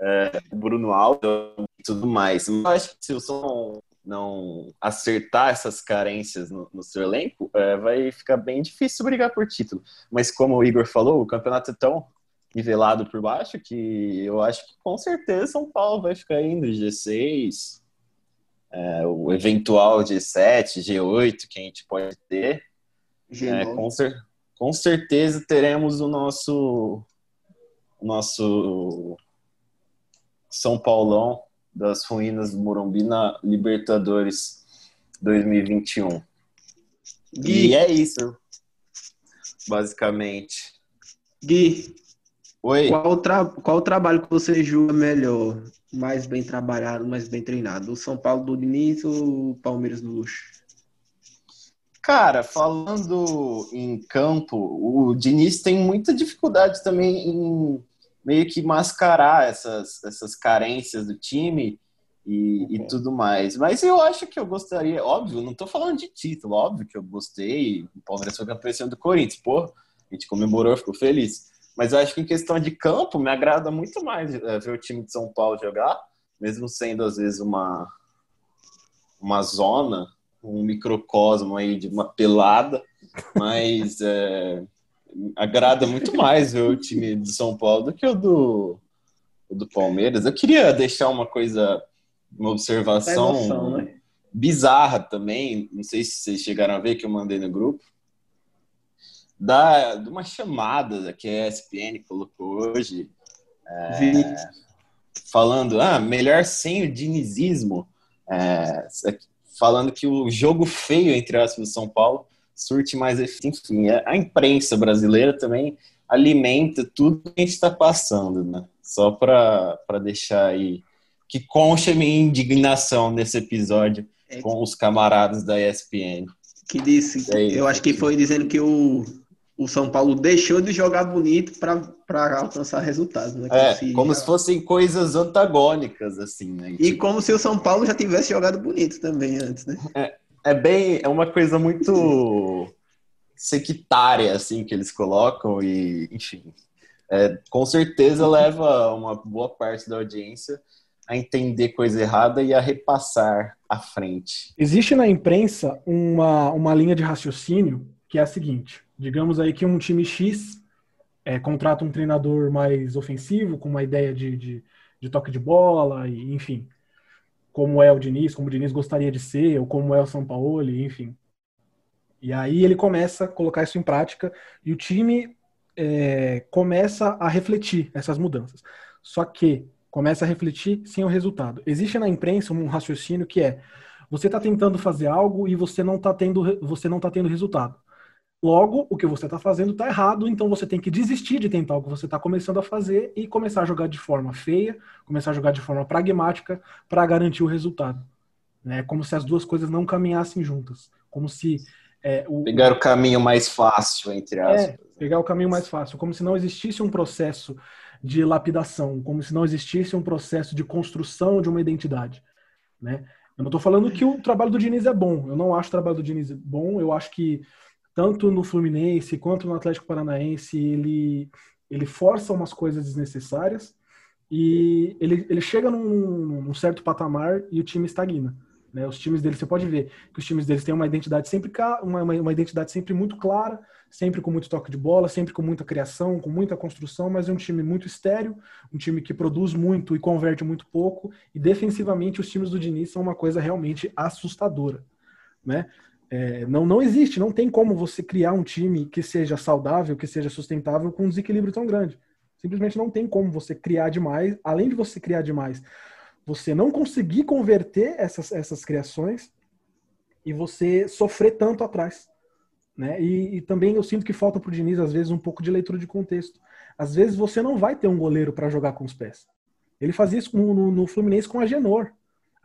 é, Bruno Aldo e tudo mais. Mas acho que se o São não acertar essas carências no, no seu elenco, é, vai ficar bem difícil brigar por título. Mas como o Igor falou, o campeonato é tão nivelado por baixo que eu acho que com certeza São Paulo vai ficar indo G6, é, o eventual G7, G8 que a gente pode ter. É, com, cer com certeza teremos o nosso o nosso São Paulão das ruínas do Morumbi na Libertadores 2021. Gui. E é isso, basicamente. Gui, Oi. Qual, tra qual o trabalho que você julga melhor, mais bem trabalhado, mais bem treinado? O São Paulo do Diniz ou o Palmeiras do Luxo? Cara, falando em campo, o Diniz tem muita dificuldade também em meio que mascarar essas, essas carências do time e, uhum. e, tudo mais. Mas eu acho que eu gostaria, óbvio, não tô falando de título, óbvio que eu gostei. O Palmeiras foi campeão do Corinthians, pô, a gente comemorou, ficou feliz. Mas eu acho que em questão de campo, me agrada muito mais é, ver o time de São Paulo jogar, mesmo sendo às vezes uma, uma zona, um microcosmo aí de uma pelada, mas é, agrada muito mais ver o time do São Paulo do que o do, o do Palmeiras. Eu queria deixar uma coisa, uma observação emoção, né? bizarra também, não sei se vocês chegaram a ver que eu mandei no grupo, da, de uma chamada que a ESPN colocou hoje, é, falando, ah, melhor sem o dinizismo, é, falando que o jogo feio, entre aspas, do São Paulo surte mais efeito. Enfim, a imprensa brasileira também alimenta tudo que a gente está passando, né? Só para deixar aí que concha minha indignação nesse episódio é com os camaradas da ESPN. Que disse, é eu acho que foi dizendo que o o São Paulo deixou de jogar bonito para alcançar resultados. Né? Como, é, se, como se fossem coisas antagônicas, assim, né? E, tipo... como se o São Paulo já tivesse jogado bonito também antes, né? É, é bem, é uma coisa muito sectária, assim, que eles colocam e, enfim, é, com certeza leva uma boa parte da audiência a entender coisa errada e a repassar à frente. Existe na imprensa uma, uma linha de raciocínio que é a seguinte: Digamos aí que um time X é, contrata um treinador mais ofensivo, com uma ideia de, de, de, toque de bola, e, enfim, como é o Diniz, como o Diniz gostaria de ser, ou como é o São Paulo, enfim. E aí ele começa a colocar isso em prática e o time é, começa a refletir essas mudanças. Só que começa a refletir sem o resultado. Existe na imprensa um raciocínio que é você está tentando fazer algo e você não está tendo, você não tá tendo resultado. Logo, o que você está fazendo está errado, então você tem que desistir de tentar o que você está começando a fazer e começar a jogar de forma feia, começar a jogar de forma pragmática para garantir o resultado. É como se as duas coisas não caminhassem juntas. Como se. É, o, pegar o caminho mais fácil, entre é, aspas. É, pegar o caminho mais fácil. Como se não existisse um processo de lapidação, como se não existisse um processo de construção de uma identidade. Né? Eu não estou falando que o trabalho do Diniz é bom. Eu não acho o trabalho do Diniz bom. Eu acho que tanto no Fluminense quanto no Atlético Paranaense, ele, ele força umas coisas desnecessárias e ele, ele chega num, num certo patamar e o time estagna. Né? Os times deles, você pode ver que os times deles têm uma identidade sempre uma, uma, identidade sempre muito clara, sempre com muito toque de bola, sempre com muita criação, com muita construção, mas é um time muito estéreo, um time que produz muito e converte muito pouco. E defensivamente os times do Diniz são uma coisa realmente assustadora, né? É, não, não existe, não tem como você criar um time que seja saudável, que seja sustentável com um desequilíbrio tão grande. Simplesmente não tem como você criar demais, além de você criar demais, você não conseguir converter essas, essas criações e você sofrer tanto atrás. Né? E, e também eu sinto que falta para o Diniz, às vezes, um pouco de leitura de contexto. Às vezes você não vai ter um goleiro para jogar com os pés. Ele fazia isso no, no, no Fluminense com a Genor.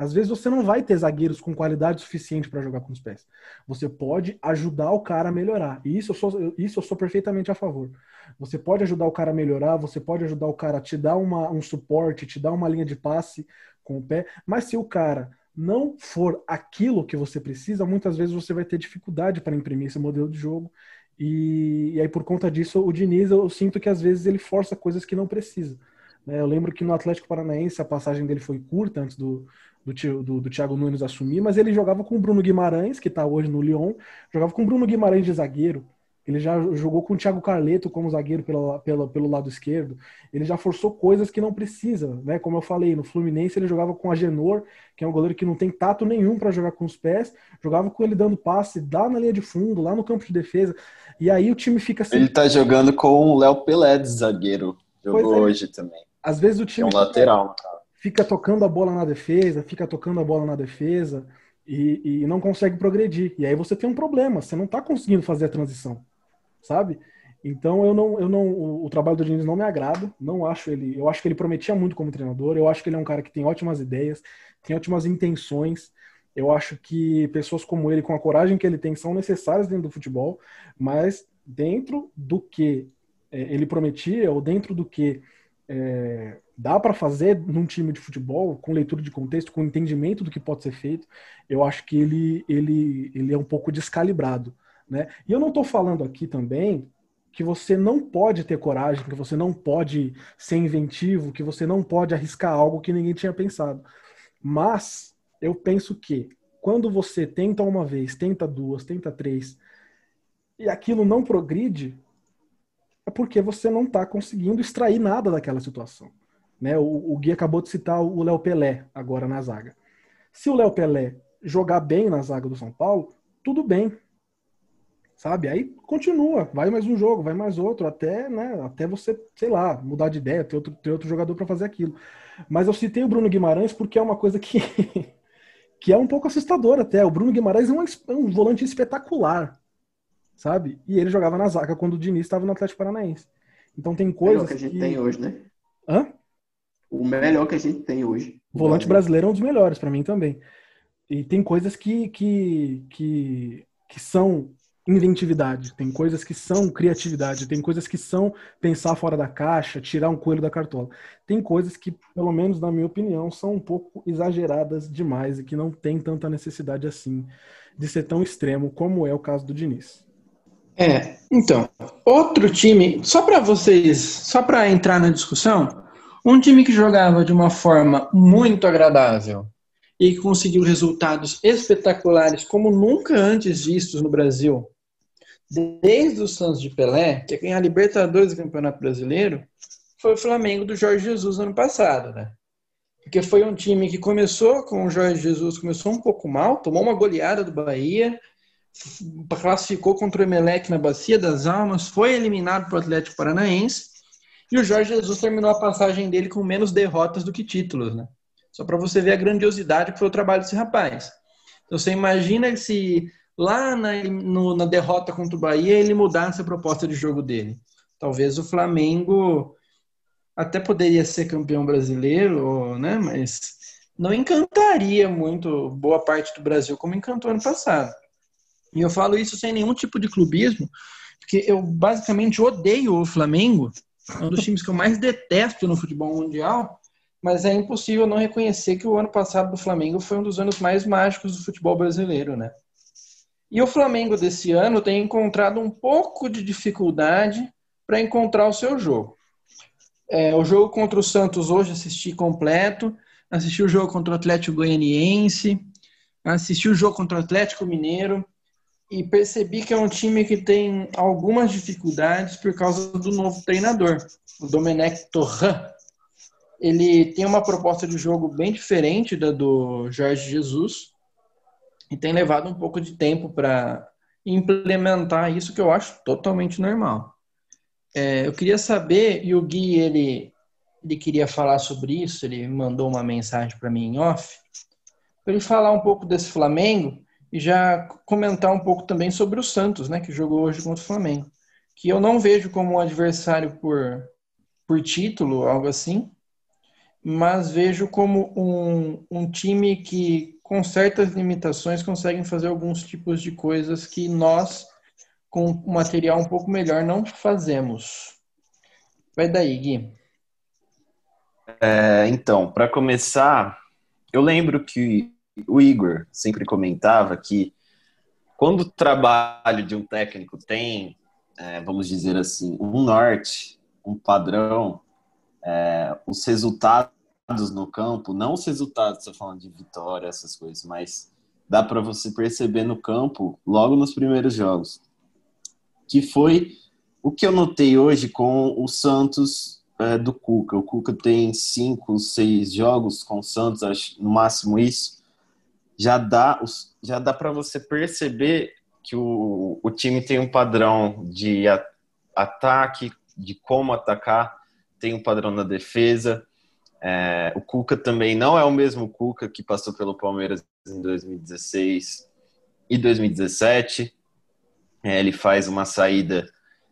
Às vezes você não vai ter zagueiros com qualidade suficiente para jogar com os pés. Você pode ajudar o cara a melhorar. E isso eu, sou, isso eu sou perfeitamente a favor. Você pode ajudar o cara a melhorar, você pode ajudar o cara a te dar uma, um suporte, te dar uma linha de passe, com o pé. Mas se o cara não for aquilo que você precisa, muitas vezes você vai ter dificuldade para imprimir esse modelo de jogo. E, e aí, por conta disso, o Diniz, eu sinto que às vezes ele força coisas que não precisa. Né? Eu lembro que no Atlético Paranaense a passagem dele foi curta antes do, do, do, do Thiago Nunes assumir, mas ele jogava com o Bruno Guimarães, que está hoje no Lyon, jogava com o Bruno Guimarães de zagueiro. Ele já jogou com o Thiago Carleto como zagueiro pela, pela, pelo lado esquerdo. Ele já forçou coisas que não precisa, né? Como eu falei, no Fluminense ele jogava com a Genor, que é um goleiro que não tem tato nenhum para jogar com os pés. Jogava com ele dando passe, lá na linha de fundo, lá no campo de defesa. E aí o time fica assim. Ele tá jogando com o Léo Pelé de zagueiro. Jogou é. hoje também. Às vezes o time. É um lateral, cara. Fica tocando a bola na defesa, fica tocando a bola na defesa. E, e não consegue progredir. E aí você tem um problema, você não está conseguindo fazer a transição sabe? Então eu não, eu não, o, o, trabalho do Diniz não me agrada, não acho ele, eu acho que ele prometia muito como treinador, eu acho que ele é um cara que tem ótimas ideias, tem ótimas intenções. Eu acho que pessoas como ele, com a coragem que ele tem, são necessárias dentro do futebol, mas dentro do que é, ele prometia ou dentro do que é, dá para fazer num time de futebol, com leitura de contexto, com entendimento do que pode ser feito, eu acho que ele, ele, ele é um pouco descalibrado. Né? E eu não estou falando aqui também que você não pode ter coragem, que você não pode ser inventivo, que você não pode arriscar algo que ninguém tinha pensado. Mas eu penso que quando você tenta uma vez, tenta duas, tenta três, e aquilo não progride, é porque você não está conseguindo extrair nada daquela situação. Né? O, o Gui acabou de citar o Léo Pelé agora na zaga. Se o Léo Pelé jogar bem na zaga do São Paulo, tudo bem sabe? Aí continua, vai mais um jogo, vai mais outro, até, né, até você, sei lá, mudar de ideia, ter outro, ter outro jogador para fazer aquilo. Mas eu citei o Bruno Guimarães porque é uma coisa que, <laughs> que é um pouco assustadora até. O Bruno Guimarães é um, é um volante espetacular, sabe? E ele jogava na zaga quando o Diniz estava no Atlético Paranaense. Então tem coisas. O que a gente que... tem hoje, né? Hã? O melhor que a gente tem hoje. O volante brasileiro é um dos melhores para mim também. E tem coisas que, que, que, que são inventividade, tem coisas que são criatividade, tem coisas que são pensar fora da caixa, tirar um coelho da cartola. Tem coisas que, pelo menos na minha opinião, são um pouco exageradas demais e que não tem tanta necessidade assim de ser tão extremo como é o caso do Diniz. É, então, outro time, só para vocês, só para entrar na discussão, um time que jogava de uma forma muito agradável e conseguiu resultados espetaculares como nunca antes vistos no Brasil desde o Santos de Pelé, que é ganhar a Libertadores do Campeonato Brasileiro, foi o Flamengo do Jorge Jesus no ano passado, né? Porque foi um time que começou com o Jorge Jesus, começou um pouco mal, tomou uma goleada do Bahia, classificou contra o Emelec na Bacia das Almas, foi eliminado para o Atlético Paranaense, e o Jorge Jesus terminou a passagem dele com menos derrotas do que títulos, né? Só para você ver a grandiosidade que foi o trabalho desse rapaz. Então você imagina se lá na, no, na derrota contra o Bahia ele mudasse a proposta de jogo dele. Talvez o Flamengo até poderia ser campeão brasileiro, né? Mas não encantaria muito boa parte do Brasil como encantou ano passado. E eu falo isso sem nenhum tipo de clubismo, porque eu basicamente odeio o Flamengo, é um dos times que eu mais detesto no futebol mundial, mas é impossível não reconhecer que o ano passado do Flamengo foi um dos anos mais mágicos do futebol brasileiro, né? E o Flamengo desse ano tem encontrado um pouco de dificuldade para encontrar o seu jogo. É, o jogo contra o Santos hoje assisti completo, assisti o jogo contra o Atlético Goianiense, assisti o jogo contra o Atlético Mineiro e percebi que é um time que tem algumas dificuldades por causa do novo treinador, o Domenech Torran. Ele tem uma proposta de jogo bem diferente da do Jorge Jesus e tem levado um pouco de tempo para implementar isso que eu acho totalmente normal. É, eu queria saber, e o Gui, ele, ele queria falar sobre isso, ele mandou uma mensagem para mim em off, para ele falar um pouco desse Flamengo e já comentar um pouco também sobre o Santos, né, que jogou hoje contra o Flamengo, que eu não vejo como um adversário por, por título, algo assim, mas vejo como um, um time que, com certas limitações, conseguem fazer alguns tipos de coisas que nós, com material um pouco melhor, não fazemos. Vai daí, Gui. É, então, para começar, eu lembro que o Igor sempre comentava que quando o trabalho de um técnico tem, é, vamos dizer assim, um norte, um padrão, é, os resultados no campo, não os resultados, estou falando de vitória, essas coisas, mas dá para você perceber no campo logo nos primeiros jogos, que foi o que eu notei hoje com o Santos é, do Cuca. O Cuca tem cinco, seis jogos com o Santos, acho, no máximo isso. Já dá, já dá para você perceber que o, o time tem um padrão de ataque, de como atacar, tem um padrão na defesa. É, o Cuca também não é o mesmo Cuca que passou pelo Palmeiras em 2016 e 2017. É, ele faz uma saída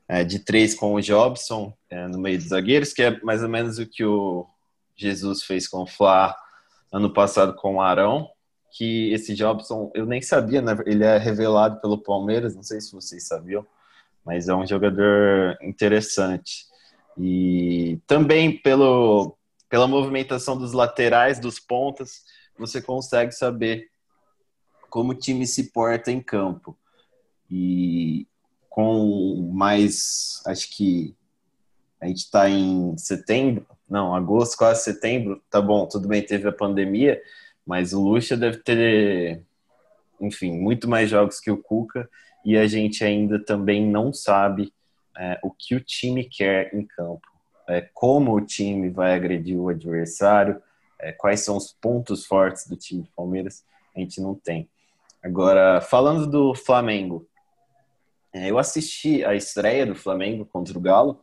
é, de três com o Jobson é, no meio dos zagueiros, que é mais ou menos o que o Jesus fez com o Flá ano passado com o Arão. Que esse Jobson, eu nem sabia, né? ele é revelado pelo Palmeiras, não sei se vocês sabiam, mas é um jogador interessante. E também pelo, pela movimentação dos laterais, dos pontas, você consegue saber como o time se porta em campo. E com mais, acho que a gente está em setembro, não, agosto, quase setembro, tá bom, tudo bem, teve a pandemia, mas o Lucha deve ter, enfim, muito mais jogos que o Cuca e a gente ainda também não sabe é, o que o time quer em campo, é, como o time vai agredir o adversário, é, quais são os pontos fortes do time do Palmeiras, a gente não tem. Agora, falando do Flamengo, é, eu assisti a estreia do Flamengo contra o Galo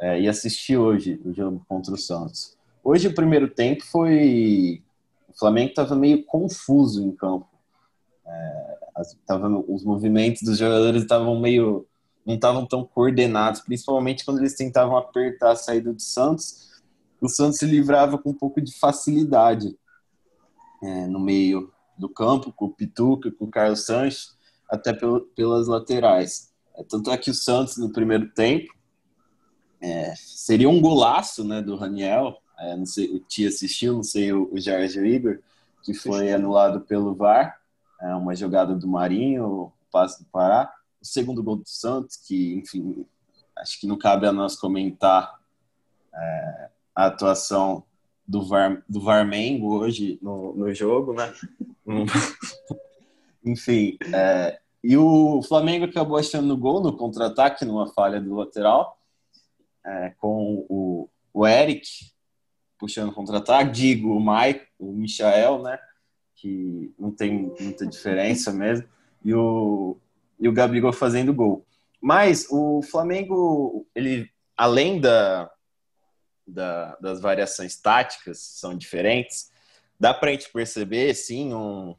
é, e assisti hoje o jogo contra o Santos. Hoje, o primeiro tempo foi. O Flamengo estava meio confuso em campo. É, as, tava, os movimentos dos jogadores estavam meio. não estavam tão coordenados, principalmente quando eles tentavam apertar a saída do Santos. O Santos se livrava com um pouco de facilidade é, no meio do campo, com o Pituca, com o Carlos Sanches até pelas laterais. É, tanto é que o Santos, no primeiro tempo, é, seria um golaço né, do Raniel, é, não sei, o Tia assistiu, não sei o, o Jorge Igor, que foi anulado pelo VAR, é, uma jogada do Marinho, o passe do Pará. O segundo gol do Santos, que, enfim, acho que não cabe a nós comentar é, a atuação do, VAR, do Varmengo hoje no, no jogo, né? <laughs> Enfim, é, e o Flamengo acabou achando gol no contra-ataque, numa falha do lateral, é, com o, o Eric puxando contra-ataque, digo, o Mike, o Michael, né? Que não tem muita diferença mesmo, e o, e o Gabigol fazendo gol. Mas o Flamengo, ele, além da, da, das variações táticas, são diferentes, dá para a gente perceber, sim, um,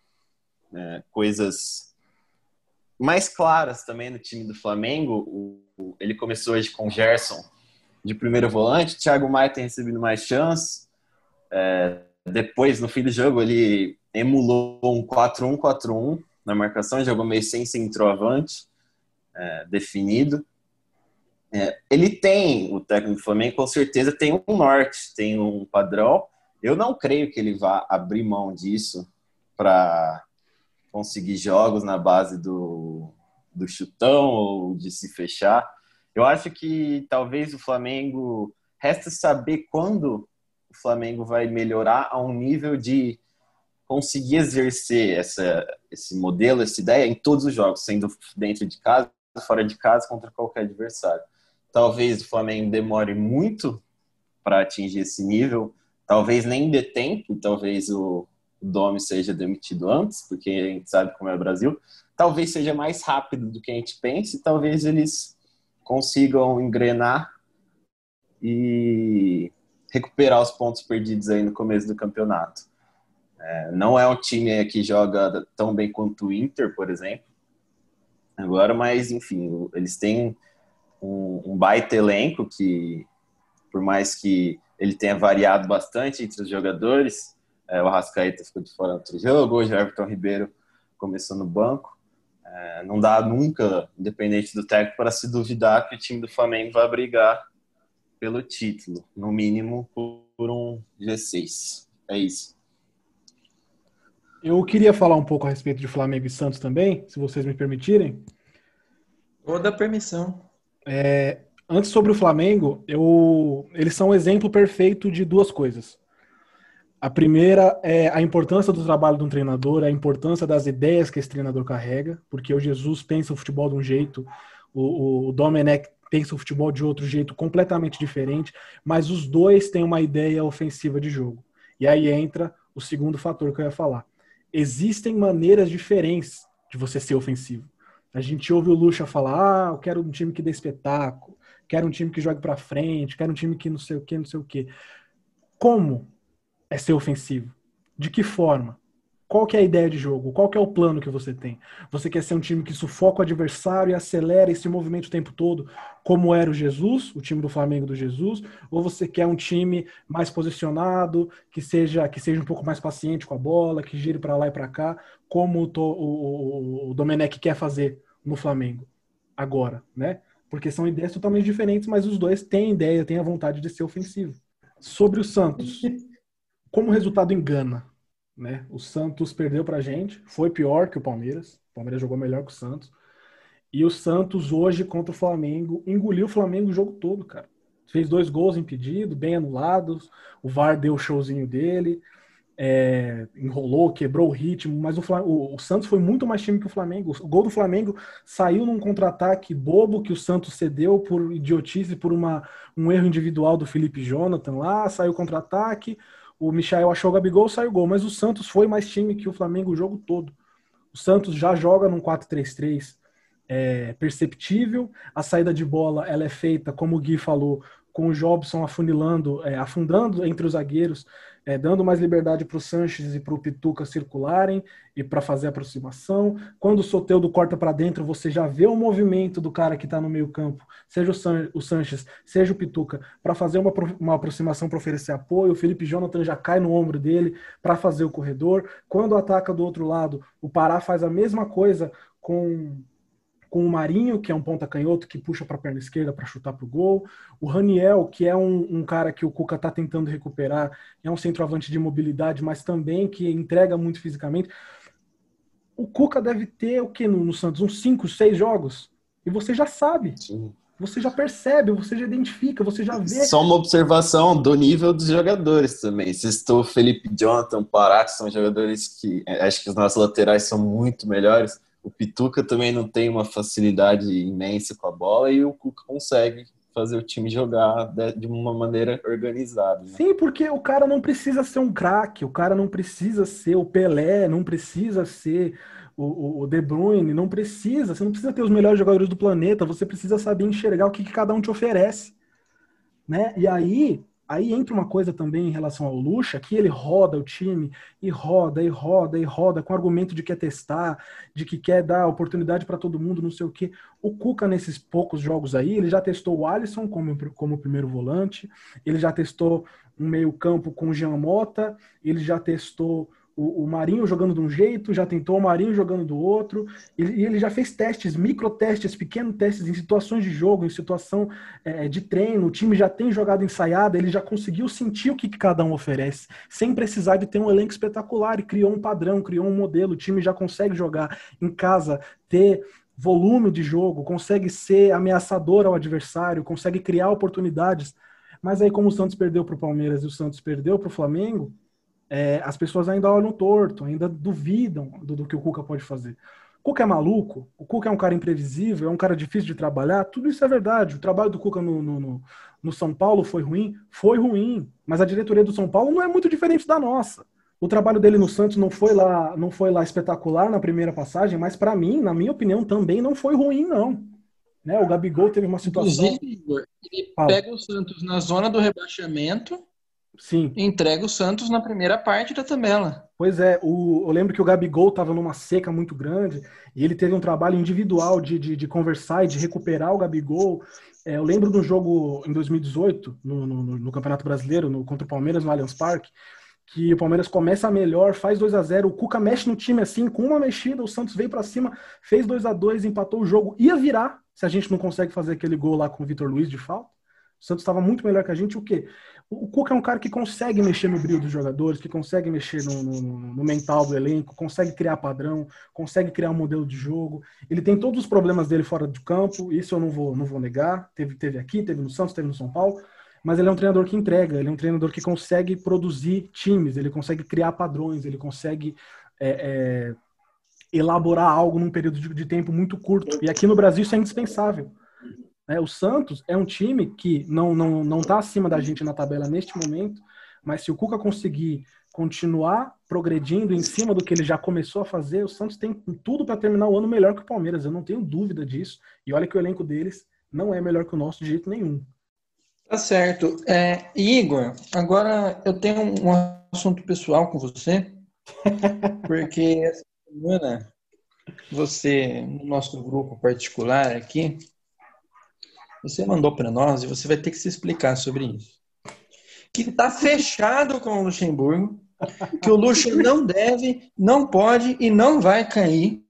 é, coisas mais claras também no time do Flamengo. O, o, ele começou hoje com o Gerson de primeiro volante, Thiago Maia tem recebido mais chance. É, depois, no fim do jogo, ele emulou um 4-1-4-1 na marcação, jogou meio sem centroavante é, definido. É, ele tem, o técnico do Flamengo, com certeza tem um norte, tem um padrão. Eu não creio que ele vá abrir mão disso para conseguir jogos na base do, do chutão ou de se fechar. Eu acho que talvez o Flamengo resta saber quando o Flamengo vai melhorar a um nível de conseguir exercer essa, esse modelo, essa ideia em todos os jogos, sendo dentro de casa, fora de casa, contra qualquer adversário. Talvez o Flamengo demore muito para atingir esse nível, talvez nem dê tempo, talvez o, Domi seja demitido antes, porque a gente sabe como é o Brasil. Talvez seja mais rápido do que a gente pensa, e talvez eles consigam engrenar e recuperar os pontos perdidos aí no começo do campeonato. É, não é um time que joga tão bem quanto o Inter, por exemplo, agora, mas enfim, eles têm um, um baita elenco que, por mais que ele tenha variado bastante entre os jogadores, é, o Arrascaeta ficou de fora no outro jogo, hoje o Everton Ribeiro começou no banco. É, não dá nunca, independente do técnico, para se duvidar que o time do Flamengo vai brigar pelo título, no mínimo por um G6. É isso. Eu queria falar um pouco a respeito de Flamengo e Santos também, se vocês me permitirem. Vou dar permissão. É, antes sobre o Flamengo, eu, eles são um exemplo perfeito de duas coisas. A primeira é a importância do trabalho de um treinador, a importância das ideias que esse treinador carrega, porque o Jesus pensa o futebol de um jeito, o, o Domenech pensa o futebol de outro jeito completamente diferente, mas os dois têm uma ideia ofensiva de jogo. E aí entra o segundo fator que eu ia falar existem maneiras diferentes de você ser ofensivo. A gente ouve o Lucha falar: ah, eu quero um time que dê espetáculo, quero um time que jogue para frente, quero um time que não sei o que, não sei o que. Como é ser ofensivo? De que forma? Qual que é a ideia de jogo? Qual que é o plano que você tem? Você quer ser um time que sufoca o adversário e acelera esse movimento o tempo todo, como era o Jesus, o time do Flamengo do Jesus? Ou você quer um time mais posicionado, que seja que seja um pouco mais paciente com a bola, que gire para lá e para cá, como o, o, o Domenech quer fazer no Flamengo agora, né? Porque são ideias totalmente diferentes, mas os dois têm ideia, têm a vontade de ser ofensivo. Sobre o Santos, <laughs> como resultado engana, né? O Santos perdeu para a gente, foi pior que o Palmeiras. O Palmeiras jogou melhor que o Santos. E o Santos hoje contra o Flamengo engoliu o Flamengo o jogo todo, cara. Fez dois gols impedidos, bem anulados. O VAR deu o showzinho dele, é, enrolou, quebrou o ritmo. Mas o, o, o, Santos foi muito mais time que o Flamengo. O gol do Flamengo saiu num contra-ataque bobo que o Santos cedeu por idiotice, por uma, um erro individual do Felipe Jonathan lá. Saiu contra-ataque o Michael achou o Gabigol, saiu gol. Mas o Santos foi mais time que o Flamengo o jogo todo. O Santos já joga num 4-3-3 é, perceptível. A saída de bola ela é feita, como o Gui falou, com o Jobson afunilando, é, afundando entre os zagueiros, é, dando mais liberdade para o Sanches e para o Pituca circularem e para fazer aproximação. Quando o Soteudo corta para dentro, você já vê o movimento do cara que está no meio campo, seja o, San, o Sanches, seja o Pituca, para fazer uma, uma aproximação para oferecer apoio. O Felipe Jonathan já cai no ombro dele para fazer o corredor. Quando ataca do outro lado, o Pará faz a mesma coisa com com o Marinho, que é um ponta canhoto que puxa para a perna esquerda para chutar para o gol. O Raniel, que é um, um cara que o Cuca está tentando recuperar, é um centroavante de mobilidade, mas também que entrega muito fisicamente. O Cuca deve ter o que no, no Santos? Uns 5, 6 jogos. E você já sabe. Sim. Você já percebe, você já identifica, você já vê. Só uma observação do nível dos jogadores também. Se estou Felipe Jonathan, Pará, que são jogadores que é, acho que os nossos laterais são muito melhores o Pituca também não tem uma facilidade imensa com a bola e o Cuca consegue fazer o time jogar de uma maneira organizada. Né? Sim, porque o cara não precisa ser um craque, o cara não precisa ser o Pelé, não precisa ser o, o, De Bruyne, não precisa, você não precisa ter os melhores jogadores do planeta, você precisa saber enxergar o que, que cada um te oferece. Né? E aí, Aí entra uma coisa também em relação ao Lucha, que ele roda o time e roda e roda e roda com argumento de que quer testar, de que quer dar oportunidade para todo mundo, não sei o quê. O Cuca, nesses poucos jogos aí, ele já testou o Alisson como, como primeiro volante, ele já testou um meio-campo com o Jean Mota, ele já testou o, o, Marinho jogando de um jeito, já tentou o Marinho jogando do outro, e, e ele já fez testes, micro testes, pequenos testes em situações de jogo, em situação é, de treino, o time já tem jogado ensaiada, ele já conseguiu sentir o que, que, cada um oferece, sem precisar de ter um elenco espetacular, e criou um padrão, criou um modelo, o time já consegue jogar em casa, ter volume de jogo, consegue ser ameaçador ao adversário, consegue criar oportunidades, mas aí como o Santos perdeu para o Palmeiras e o Santos perdeu para o Flamengo, é, as pessoas ainda olham torto, ainda duvidam do, do que o Cuca pode fazer. O Cuca é maluco, o Cuca é um cara imprevisível, é um cara difícil de trabalhar, tudo isso é verdade. O trabalho do Cuca no, no, no, no São Paulo foi ruim? Foi ruim, mas a diretoria do São Paulo não é muito diferente da nossa. O trabalho dele no Santos não foi lá, não foi lá espetacular na primeira passagem, mas para mim, na minha opinião, também não foi ruim não. Né? O Gabigol teve uma situação. Inclusive, ele pega o Santos na zona do rebaixamento Sim. entrega o Santos na primeira parte da tabela. Pois é, o, eu lembro que o Gabigol estava numa seca muito grande e ele teve um trabalho individual de, de, de conversar e de recuperar o Gabigol. É, eu lembro do jogo em 2018, no, no, no, Campeonato Brasileiro, no, contra o Palmeiras no Allianz Parque, que o Palmeiras começa melhor, faz 2 a 0 o Cuca mexe no time assim, com uma mexida, o Santos veio para cima, fez 2 a 2 empatou o jogo, ia virar, se a gente não consegue fazer aquele gol lá com o Vitor Luiz de falta. O Santos estava muito melhor que a gente, o quê? O Cuca é um cara que consegue mexer no brilho dos jogadores, que consegue mexer no, no, no, mental do elenco, consegue criar padrão, consegue criar um modelo de jogo. Ele tem todos os problemas dele fora do campo, isso eu não vou, não vou negar. Teve, teve aqui, teve no Santos, teve no São Paulo. Mas ele é um treinador que entrega, ele é um treinador que consegue produzir times, ele consegue criar padrões, ele consegue é, é, elaborar algo num período de, de tempo muito curto. E aqui no Brasil isso é indispensável. É, o Santos é um time que não não não está acima da gente na tabela neste momento, mas se o Cuca conseguir continuar progredindo em cima do que ele já começou a fazer, o Santos tem tudo para terminar o ano melhor que o Palmeiras. Eu não tenho dúvida disso. E olha que o elenco deles não é melhor que o nosso de jeito nenhum. Tá certo. É, Igor, agora eu tenho um assunto pessoal com você, <laughs> porque essa semana você, no nosso grupo particular aqui, você mandou para nós e você vai ter que se explicar sobre isso. Que está fechado com o Luxemburgo, que o Luxo <laughs> não deve, não pode e não vai cair,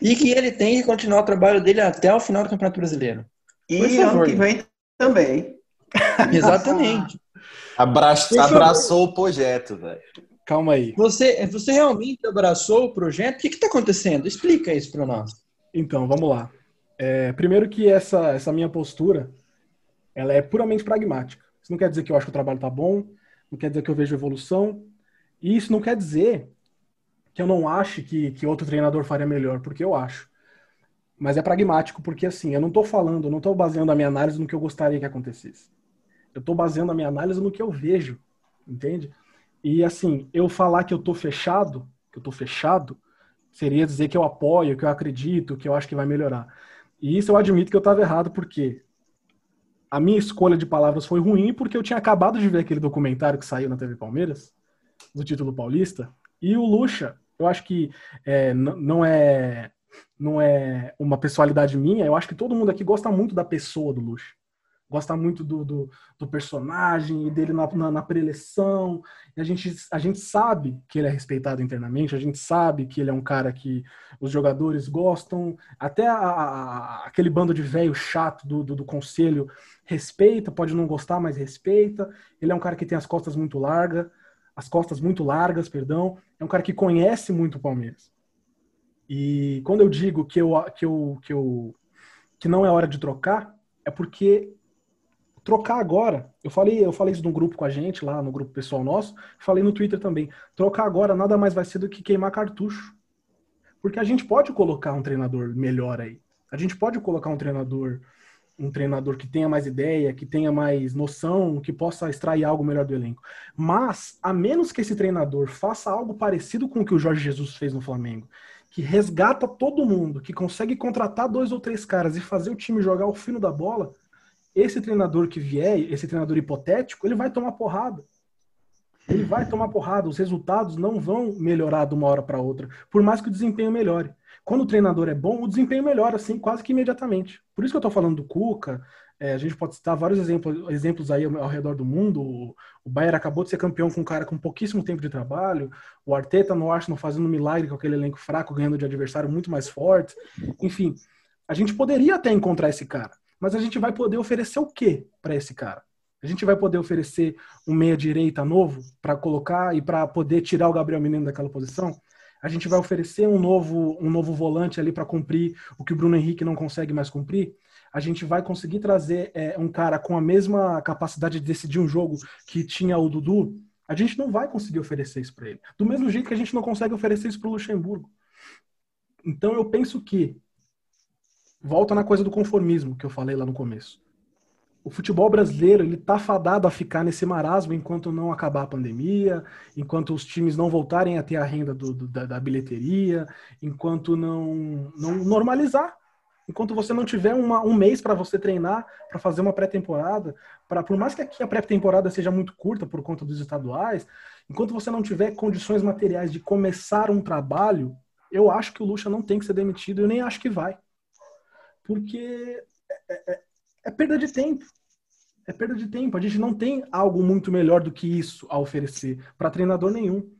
e que ele tem que continuar o trabalho dele até o final do Campeonato Brasileiro. E ano que vem também. <laughs> Exatamente. Abra abraçou o projeto, velho. Calma aí. Você, você realmente abraçou o projeto? O que está acontecendo? Explica isso para nós. Então, vamos lá. É, primeiro que essa, essa minha postura, ela é puramente pragmática. Isso não quer dizer que eu acho que o trabalho está bom, não quer dizer que eu vejo evolução, e isso não quer dizer que eu não ache que, que outro treinador faria melhor, porque eu acho. Mas é pragmático, porque assim, eu não estou falando, eu não estou baseando a minha análise no que eu gostaria que acontecesse. Eu estou baseando a minha análise no que eu vejo, entende? E assim, eu falar que eu estou fechado, que eu estou fechado, seria dizer que eu apoio, que eu acredito, que eu acho que vai melhorar. E isso eu admito que eu estava errado, porque a minha escolha de palavras foi ruim, porque eu tinha acabado de ver aquele documentário que saiu na TV Palmeiras, do título paulista, e o Lucha, eu acho que é, não é não é uma pessoalidade minha, eu acho que todo mundo aqui gosta muito da pessoa do Lucha gosta muito do, do, do personagem e dele na, na, na preleção. E a gente, a gente sabe que ele é respeitado internamente, a gente sabe que ele é um cara que os jogadores gostam, até a, a, aquele bando de velho chato do, do, do, conselho respeita, pode não gostar, mas respeita. Ele é um cara que tem as costas muito largas, as costas muito largas, perdão. É um cara que conhece muito o Palmeiras. E quando eu digo que eu, que eu, que eu que não é hora de trocar, é porque trocar agora, eu falei, eu falei isso no grupo com a gente, lá no grupo pessoal nosso, falei no Twitter também. Trocar agora nada mais vai ser do que queimar cartucho. Porque a gente pode colocar um treinador melhor aí. A gente pode colocar um treinador, um treinador que tenha mais ideia, que tenha mais noção, que possa extrair algo melhor do elenco. Mas, a menos que esse treinador faça algo parecido com o que o Jorge Jesus fez no Flamengo, que resgata todo mundo, que consegue contratar dois ou três caras e fazer o time jogar o fino da bola, esse treinador que vier, esse treinador hipotético, ele vai tomar porrada. Ele vai tomar porrada, os resultados não vão melhorar de uma hora para outra, por mais que o desempenho melhore. Quando o treinador é bom, o desempenho melhora, assim, quase que imediatamente. Por isso que eu estou falando do Cuca, é, a gente pode citar vários exemplos, exemplos aí ao, ao redor do mundo. O, o Bayern acabou de ser campeão com um cara com pouquíssimo tempo de trabalho. O Arteta no Arsenal fazendo um milagre com aquele elenco fraco, ganhando de adversário muito mais forte. Enfim, a gente poderia até encontrar esse cara mas a gente vai poder oferecer o que para esse cara? A gente vai poder oferecer um meia-direita novo para colocar e para poder tirar o Gabriel Menino daquela posição? A gente vai oferecer um novo, um novo volante ali para cumprir o que o Bruno Henrique não consegue mais cumprir? A gente vai conseguir trazer é, um cara com a mesma capacidade de decidir um jogo que tinha o Dudu? A gente não vai conseguir oferecer isso para ele. Do mesmo jeito que a gente não consegue oferecer isso para o Luxemburgo. Então eu penso que volta na coisa do conformismo que eu falei lá no começo. O futebol brasileiro ele tá fadado a ficar nesse marasmo enquanto não acabar a pandemia, enquanto os times não voltarem a ter a renda do, do, da, da bilheteria, enquanto não, não normalizar enquanto você não tiver uma, um mês para você treinar, para fazer uma pré-temporada, para por mais que aqui a pré-temporada seja muito curta por conta dos estaduais, enquanto você não tiver condições materiais de começar um trabalho, eu acho que o Lucha não tem que ser demitido, eu nem acho que vai. Porque é, é, é perda de tempo. É perda de tempo. A gente não tem algo muito melhor do que isso a oferecer para treinador nenhum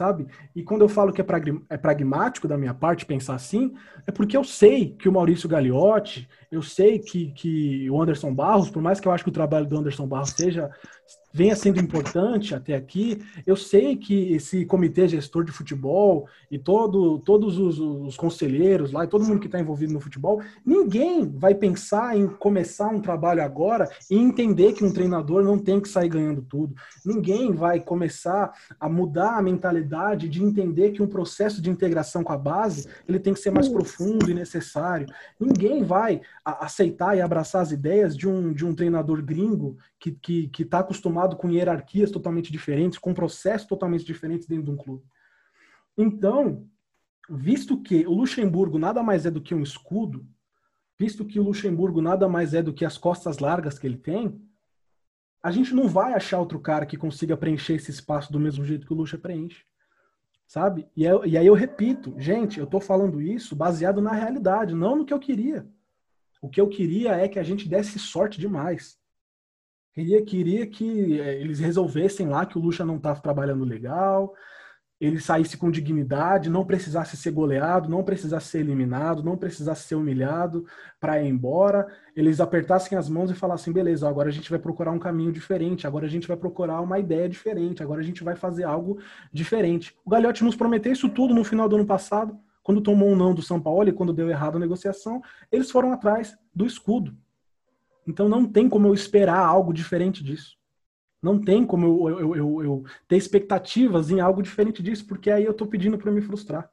sabe? E quando eu falo que é, é pragmático da minha parte pensar assim, é porque eu sei que o Maurício Gagliotti, eu sei que, que o Anderson Barros, por mais que eu acho que o trabalho do Anderson Barros seja venha sendo importante até aqui. Eu sei que esse comitê gestor de futebol e todo, todos os, os conselheiros lá e todo mundo que está envolvido no futebol, ninguém vai pensar em começar um trabalho agora e entender que um treinador não tem que sair ganhando tudo. Ninguém vai começar a mudar a mentalidade de entender que um processo de integração com a base ele tem que ser mais profundo e necessário. Ninguém vai aceitar e abraçar as ideias de um, de um treinador gringo que está que, que tá acostumado com hierarquias totalmente diferentes, com processos totalmente diferentes dentro de um clube. Então, visto que o Luxemburgo nada mais é do que um escudo, visto que o Luxemburgo nada mais é do que as costas largas que ele tem, a gente não vai achar outro cara que consiga preencher esse espaço do mesmo jeito que o Luxa preenche. Sabe? E, é, e aí eu repito, gente, eu tô falando isso baseado na realidade, não no que eu queria. O que eu queria é que a gente desse sorte demais. Queria, queria que é, eles resolvessem lá que o Lucha não estava trabalhando legal, ele saísse com dignidade, não precisasse ser goleado, não precisasse ser eliminado, não precisasse ser humilhado para ir embora. Eles apertassem as mãos e falassem: beleza, agora a gente vai procurar um caminho diferente, agora a gente vai procurar uma ideia diferente, agora a gente vai fazer algo diferente. O Gagliotti nos prometeu isso tudo no final do ano passado, quando tomou um não do São Paulo e quando deu errado a negociação, eles foram atrás do escudo. Então não tem como eu esperar algo diferente disso. Não tem como eu, eu, eu, eu ter expectativas em algo diferente disso, porque aí eu estou pedindo para me frustrar,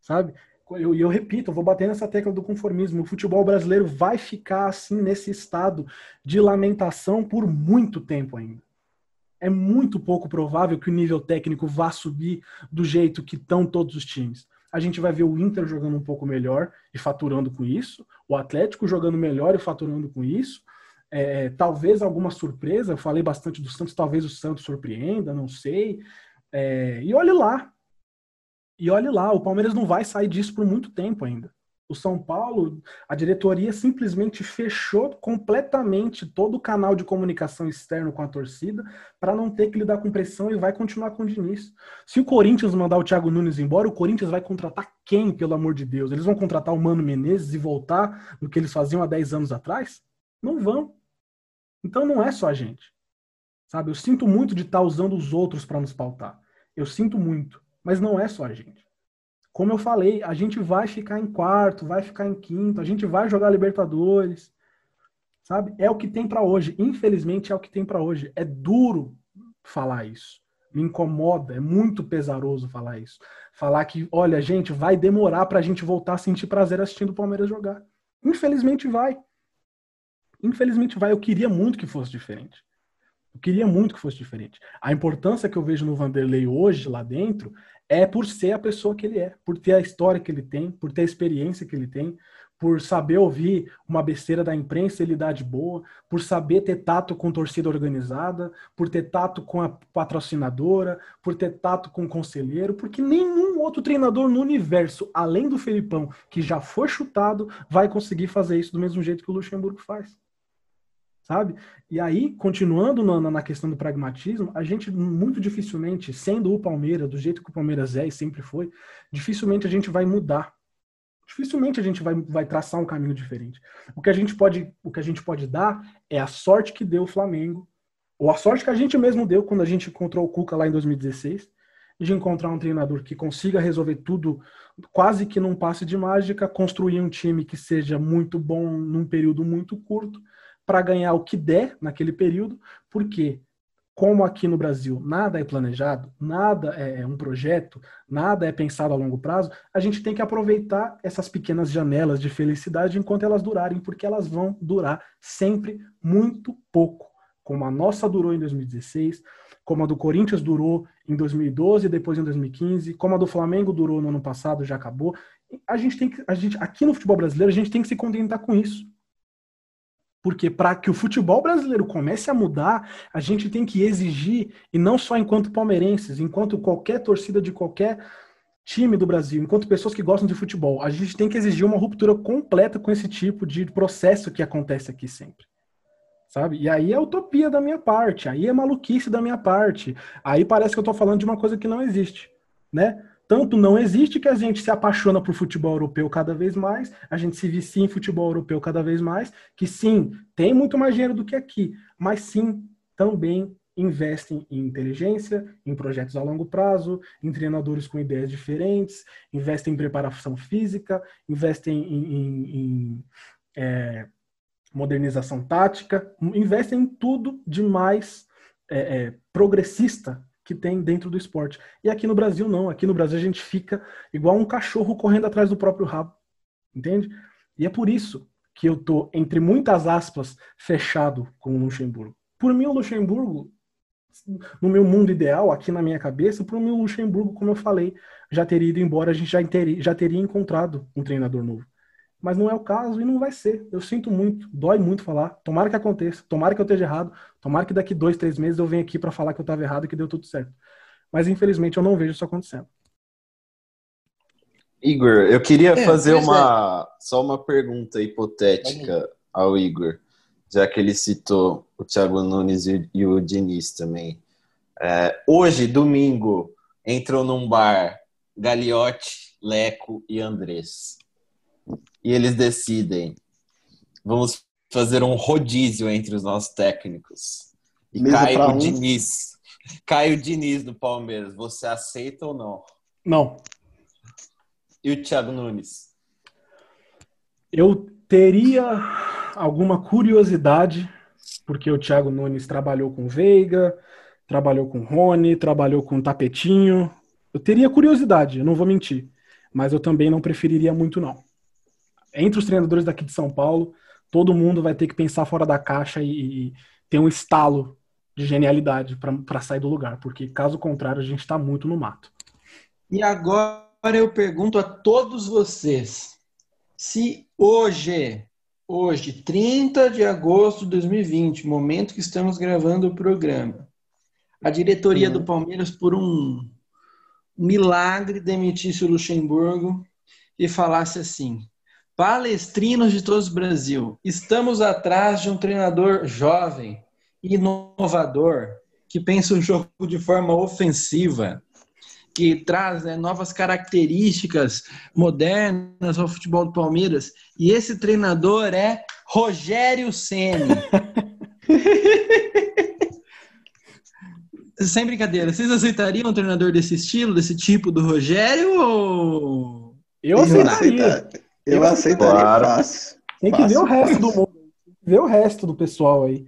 sabe? E eu, eu, repito, eu vou bater nessa tecla do conformismo. O futebol brasileiro vai ficar assim nesse estado de lamentação por muito tempo ainda. É muito pouco provável que o nível técnico vá subir do jeito que estão todos os times a gente vai ver o Inter jogando um pouco melhor e faturando com isso, o Atlético jogando melhor e faturando com isso. É, talvez alguma surpresa, eu falei bastante do Santos, talvez o Santos surpreenda, não sei. É, e olhe lá. E olhe lá, o Palmeiras não vai sair disso por muito tempo ainda. O São Paulo, a diretoria simplesmente fechou completamente todo o canal de comunicação externo com a torcida para não ter que lidar com pressão e vai continuar com o Diniz. Se o Corinthians mandar o Thiago Nunes embora, o Corinthians vai contratar quem, pelo amor de Deus? Eles vão contratar o Mano Menezes e voltar no que eles faziam há 10 anos atrás? Não vão. Então não é só a gente. Sabe? Eu sinto muito de estar tá usando os outros para nos pautar. Eu sinto muito, mas não é só a gente. Como eu falei, a gente vai ficar em quarto, vai ficar em quinto, a gente vai jogar Libertadores, sabe? É o que tem para hoje. Infelizmente é o que tem para hoje. É duro falar isso. Me incomoda, é muito pesaroso falar isso. Falar que, olha, gente, vai demorar para a gente voltar a sentir prazer assistindo o Palmeiras jogar. Infelizmente vai. Infelizmente vai. Eu queria muito que fosse diferente. Eu queria muito que fosse diferente. A importância que eu vejo no Vanderlei hoje lá dentro é por ser a pessoa que ele é, por ter a história que ele tem, por ter a experiência que ele tem, por saber ouvir uma besteira da imprensa e lidar de boa, por saber ter tato com torcida organizada, por ter tato com a patrocinadora, por ter tato com o conselheiro, porque nenhum outro treinador no universo, além do Felipão, que já foi chutado, vai conseguir fazer isso do mesmo jeito que o Luxemburgo faz sabe? E aí, continuando na, na, questão do pragmatismo, a gente muito dificilmente, sendo o Palmeiras, do jeito que o Palmeiras é e sempre foi, dificilmente a gente vai mudar. Dificilmente a gente vai, vai traçar um caminho diferente. O que a gente pode, o que a gente pode dar é a sorte que deu o Flamengo, ou a sorte que a gente mesmo deu quando a gente encontrou o Cuca lá em 2016, de encontrar um treinador que consiga resolver tudo quase que num passe de mágica, construir um time que seja muito bom num período muito curto para ganhar o que der naquele período, porque como aqui no Brasil nada é planejado, nada é um projeto, nada é pensado a longo prazo, a gente tem que aproveitar essas pequenas janelas de felicidade enquanto elas durarem, porque elas vão durar sempre muito pouco, como a nossa durou em 2016, como a do Corinthians durou em 2012, depois em 2015, como a do Flamengo durou no ano passado, já acabou. A gente tem que, a gente, aqui no futebol brasileiro, a gente tem que se contentar com isso. Porque para que o futebol brasileiro comece a mudar, a gente tem que exigir, e não só enquanto palmeirenses, enquanto qualquer torcida de qualquer time do Brasil, enquanto pessoas que gostam de futebol, a gente tem que exigir uma ruptura completa com esse tipo de processo que acontece aqui sempre. Sabe? E aí é utopia da minha parte, aí é maluquice da minha parte. Aí parece que eu estou falando de uma coisa que não existe, né? Tanto não existe que a gente se apaixona por futebol europeu cada vez mais, a gente se vicia em futebol europeu cada vez mais, que sim, tem muito mais dinheiro do que aqui, mas sim, também investem em inteligência, em projetos a longo prazo, em treinadores com ideias diferentes, investem em preparação física, investem em, em, em é, modernização tática, investem em tudo de mais é, é, progressista que tem dentro do esporte. E aqui no Brasil não, aqui no Brasil a gente fica igual um cachorro correndo atrás do próprio rabo. Entende? E é por isso que eu tô entre muitas aspas fechado com o Luxemburgo. Por mim o Luxemburgo no meu mundo ideal, aqui na minha cabeça, por mim o Luxemburgo, como eu falei, já teria ido embora, a gente já já teria encontrado um treinador novo. Mas não é o caso e não vai ser. Eu sinto muito, dói muito falar. Tomara que aconteça, tomara que eu esteja errado, tomara que daqui dois, três meses eu venha aqui para falar que eu estava errado e que deu tudo certo. Mas infelizmente eu não vejo isso acontecendo. Igor, eu queria é, fazer uma é. só uma pergunta hipotética ao Igor, já que ele citou o Thiago Nunes e, o Diniz também. É, hoje, domingo, entram num bar Gagliotti, Leco e Andrés e eles decidem, vamos fazer um rodízio entre os nossos técnicos. E cai o um. Diniz. Cai o Diniz do Palmeiras. Você aceita ou não? Não. E o Thiago Nunes? Eu teria alguma curiosidade, porque o Thiago Nunes trabalhou com Veiga, trabalhou com Rony, trabalhou com Tapetinho. Eu teria curiosidade, eu não vou mentir. Mas eu também não preferiria muito, não entre os treinadores daqui de São Paulo, todo mundo vai ter que pensar fora da caixa e, e ter um estalo de genialidade para sair do lugar, porque caso contrário a gente está muito no mato. E agora eu pergunto a todos vocês: se hoje, hoje, 30 de agosto de 2020, momento que estamos gravando o programa, a diretoria do Palmeiras, por um milagre, demitisse o Luxemburgo e falasse assim: Palestrinos de todo o Brasil, estamos atrás de um treinador jovem, inovador, que pensa o jogo de forma ofensiva, que traz né, novas características modernas ao futebol do Palmeiras. E esse treinador é Rogério Ceni. <laughs> Sem brincadeira, vocês aceitariam um treinador desse estilo, desse tipo do Rogério? Ou... Eu aceitaria. Eu aceitaria claro. fácil. Tem que fácil, ver o resto fácil. do mundo. Ver o resto do pessoal aí.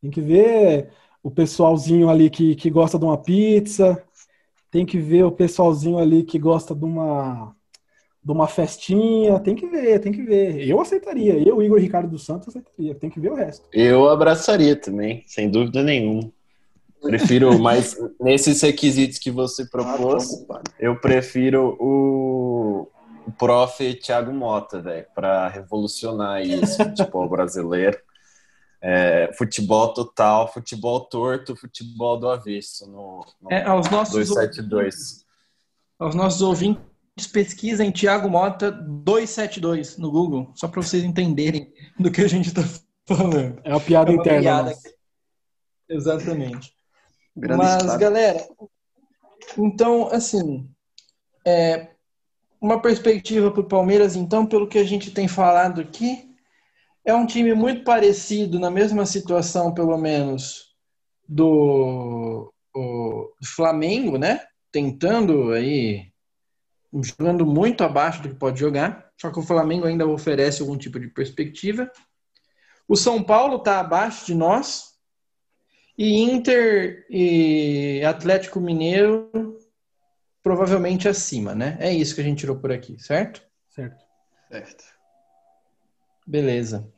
Tem que ver o pessoalzinho ali que, que gosta de uma pizza. Tem que ver o pessoalzinho ali que gosta de uma de uma festinha, tem que ver, tem que ver. Eu aceitaria, eu, Igor Ricardo dos Santos, aceitaria, tem que ver o resto. Eu abraçaria também, sem dúvida nenhuma. Prefiro, <laughs> mas nesses requisitos que você propôs, eu prefiro o, o prof. Thiago Mota, velho, para revolucionar isso, <laughs> futebol brasileiro. É, futebol total, futebol torto, futebol do avesso no, no é, aos nossos 272. Ouvintes, aos nossos ouvintes, pesquisem Thiago Mota 272 no Google, só para vocês entenderem do que a gente está falando. É uma piada é uma interna. Piada. Exatamente. Grande Mas, estado. galera, então, assim, é, uma perspectiva para o Palmeiras, então, pelo que a gente tem falado aqui, é um time muito parecido, na mesma situação, pelo menos, do, do Flamengo, né? Tentando aí, jogando muito abaixo do que pode jogar, só que o Flamengo ainda oferece algum tipo de perspectiva. O São Paulo está abaixo de nós. E Inter e Atlético Mineiro provavelmente acima, né? É isso que a gente tirou por aqui, certo? Certo. Certo. Beleza.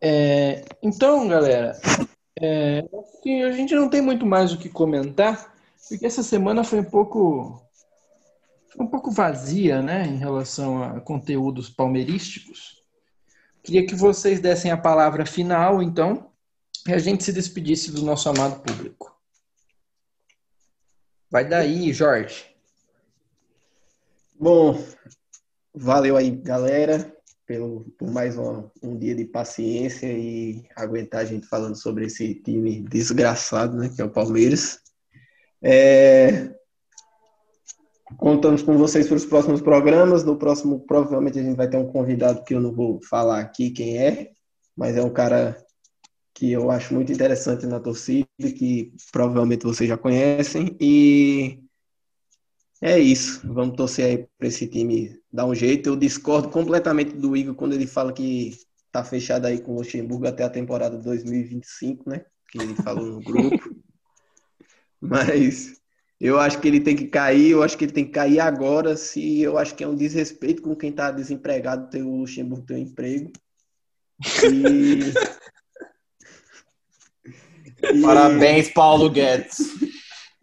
É, então, galera, é, a gente não tem muito mais o que comentar, porque essa semana foi um pouco um pouco vazia, né, em relação a conteúdos palmeirísticos. Queria que vocês dessem a palavra final, então, e a gente se despedisse do nosso amado público. Vai daí, Jorge. Bom, valeu aí, galera, pelo, por mais um, um dia de paciência e aguentar a gente falando sobre esse time desgraçado, né, que é o Palmeiras. É, Contamos com vocês para os próximos programas. No próximo, provavelmente, a gente vai ter um convidado que eu não vou falar aqui quem é, mas é um cara que eu acho muito interessante na torcida, que provavelmente vocês já conhecem. E é isso. Vamos torcer aí para esse time dar um jeito. Eu discordo completamente do Igor quando ele fala que tá fechado aí com o Luxemburgo até a temporada 2025, né? Que ele falou no grupo. <laughs> Mas eu acho que ele tem que cair, eu acho que ele tem que cair agora, se eu acho que é um desrespeito com quem está desempregado ter o Luxemburgo ter um emprego. E... <laughs> e... Parabéns, Paulo Guedes.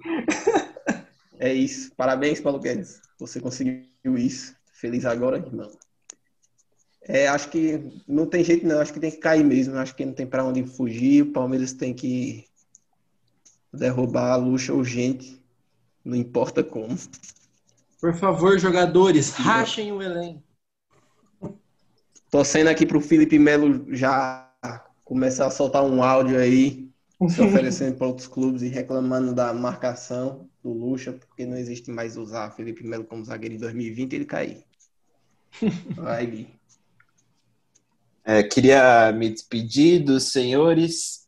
<laughs> É isso. Parabéns, Paulo Guedes. Você conseguiu isso. Feliz agora, irmão. É, acho que não tem jeito não, acho que tem que cair mesmo, acho que não tem para onde fugir, o Palmeiras tem que derrubar a luxa urgente não importa como. Por favor, jogadores, rachem o elenco. Torcendo aqui para o Felipe Melo já começar a soltar um áudio aí, <laughs> se oferecendo para outros clubes e reclamando da marcação do Lucha, porque não existe mais usar Felipe Melo como zagueiro em 2020 ele cair. <laughs> Vai, Gui. É, queria me despedir dos senhores.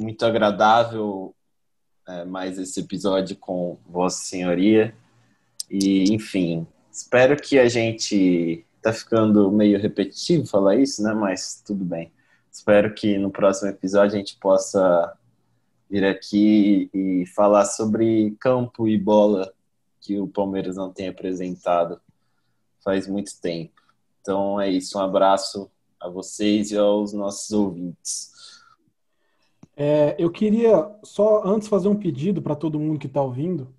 Muito agradável é, mais esse episódio com Vossa Senhoria. E, enfim, espero que a gente. Tá ficando meio repetitivo falar isso, né? Mas tudo bem. Espero que no próximo episódio a gente possa vir aqui e falar sobre campo e bola que o Palmeiras não tem apresentado faz muito tempo. Então é isso, um abraço a vocês e aos nossos ouvintes. É, eu queria só antes fazer um pedido para todo mundo que está ouvindo.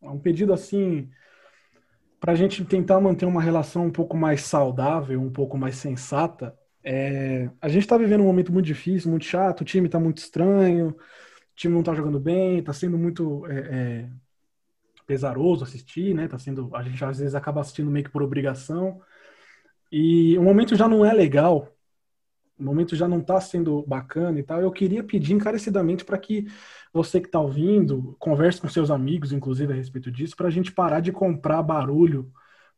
Um pedido assim para a gente tentar manter uma relação um pouco mais saudável, um pouco mais sensata. É, a gente está vivendo um momento muito difícil, muito chato, o time está muito estranho, o time não está jogando bem, está sendo muito é, é, pesaroso assistir, né? Tá sendo, a gente às vezes acaba assistindo meio que por obrigação. E o momento já não é legal o momento já não está sendo bacana e tal, eu queria pedir encarecidamente para que você que está ouvindo, converse com seus amigos, inclusive, a respeito disso, para a gente parar de comprar barulho,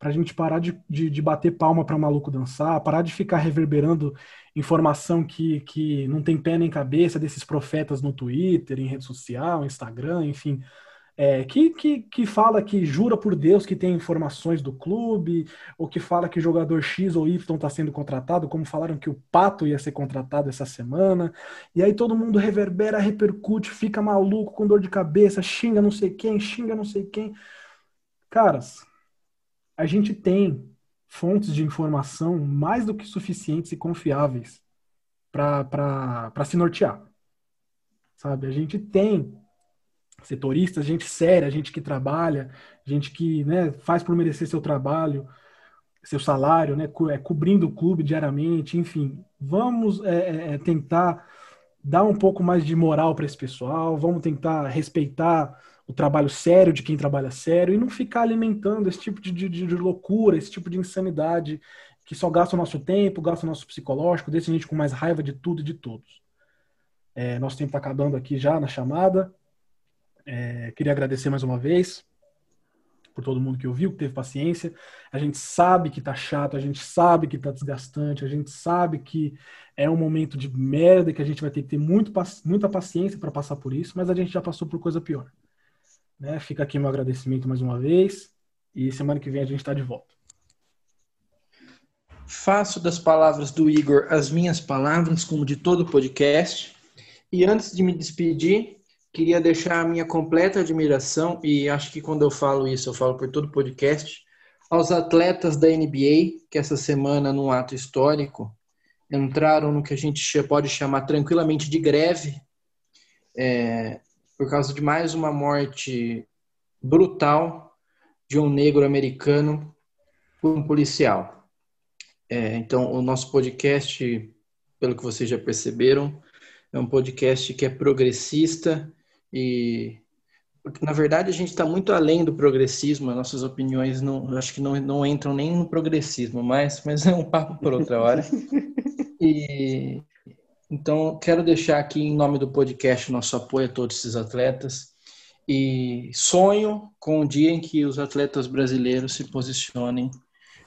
para a gente parar de, de, de bater palma para maluco dançar, parar de ficar reverberando informação que, que não tem pé nem cabeça desses profetas no Twitter, em rede social, Instagram, enfim é, que, que, que fala que jura por Deus que tem informações do clube, ou que fala que jogador X ou Y está sendo contratado, como falaram que o Pato ia ser contratado essa semana, e aí todo mundo reverbera, repercute, fica maluco, com dor de cabeça, xinga não sei quem, xinga não sei quem. Caras, a gente tem fontes de informação mais do que suficientes e confiáveis para se nortear. Sabe? A gente tem setoristas, gente séria, gente que trabalha, gente que né, faz por merecer seu trabalho, seu salário, né, co é, cobrindo o clube diariamente, enfim. Vamos é, é, é, tentar dar um pouco mais de moral para esse pessoal, vamos tentar respeitar o trabalho sério de quem trabalha sério e não ficar alimentando esse tipo de, de, de loucura, esse tipo de insanidade que só gasta o nosso tempo, gasta o nosso psicológico, deixa a gente com mais raiva de tudo e de todos. É, nosso tempo está acabando aqui já na chamada. É, queria agradecer mais uma vez por todo mundo que ouviu, que teve paciência. A gente sabe que tá chato, a gente sabe que tá desgastante, a gente sabe que é um momento de merda que a gente vai ter que ter muito, muita paciência para passar por isso, mas a gente já passou por coisa pior. Né? Fica aqui meu agradecimento mais uma vez e semana que vem a gente está de volta. Faço das palavras do Igor as minhas palavras, como de todo podcast. E antes de me despedir, queria deixar a minha completa admiração, e acho que quando eu falo isso, eu falo por todo podcast, aos atletas da NBA, que essa semana, num ato histórico, entraram no que a gente pode chamar tranquilamente de greve, é, por causa de mais uma morte brutal de um negro americano por um policial. É, então, o nosso podcast, pelo que vocês já perceberam, é um podcast que é progressista e na verdade a gente está muito além do progressismo, nossas opiniões não, acho que não, não entram nem no progressismo, mas, mas é um papo por outra hora. <laughs> E então quero deixar aqui em nome do podcast nosso apoio a todos esses atletas e sonho com o dia em que os atletas brasileiros se posicionem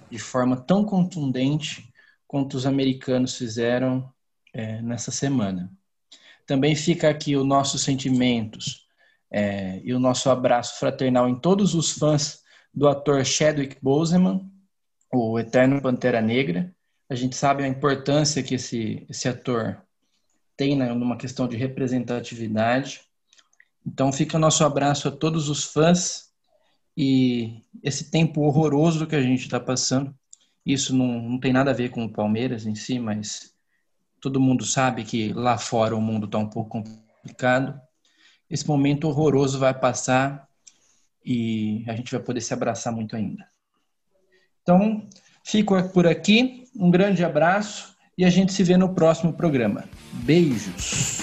de forma tão contundente quanto os americanos fizeram é, nessa semana. Também fica aqui os nossos sentimentos é, e o nosso abraço fraternal em todos os fãs do ator Chadwick Boseman, o eterno Pantera Negra. A gente sabe a importância que esse, esse ator tem né, numa questão de representatividade. Então fica o nosso abraço a todos os fãs e esse tempo horroroso que a gente está passando. Isso não, não tem nada a ver com o Palmeiras em si, mas todo mundo sabe que lá fora o mundo está um pouco complicado esse momento horroroso vai passar e a gente vai poder se abraçar muito ainda. Então, fico por aqui, um grande abraço e a gente se vê no próximo programa. Beijos!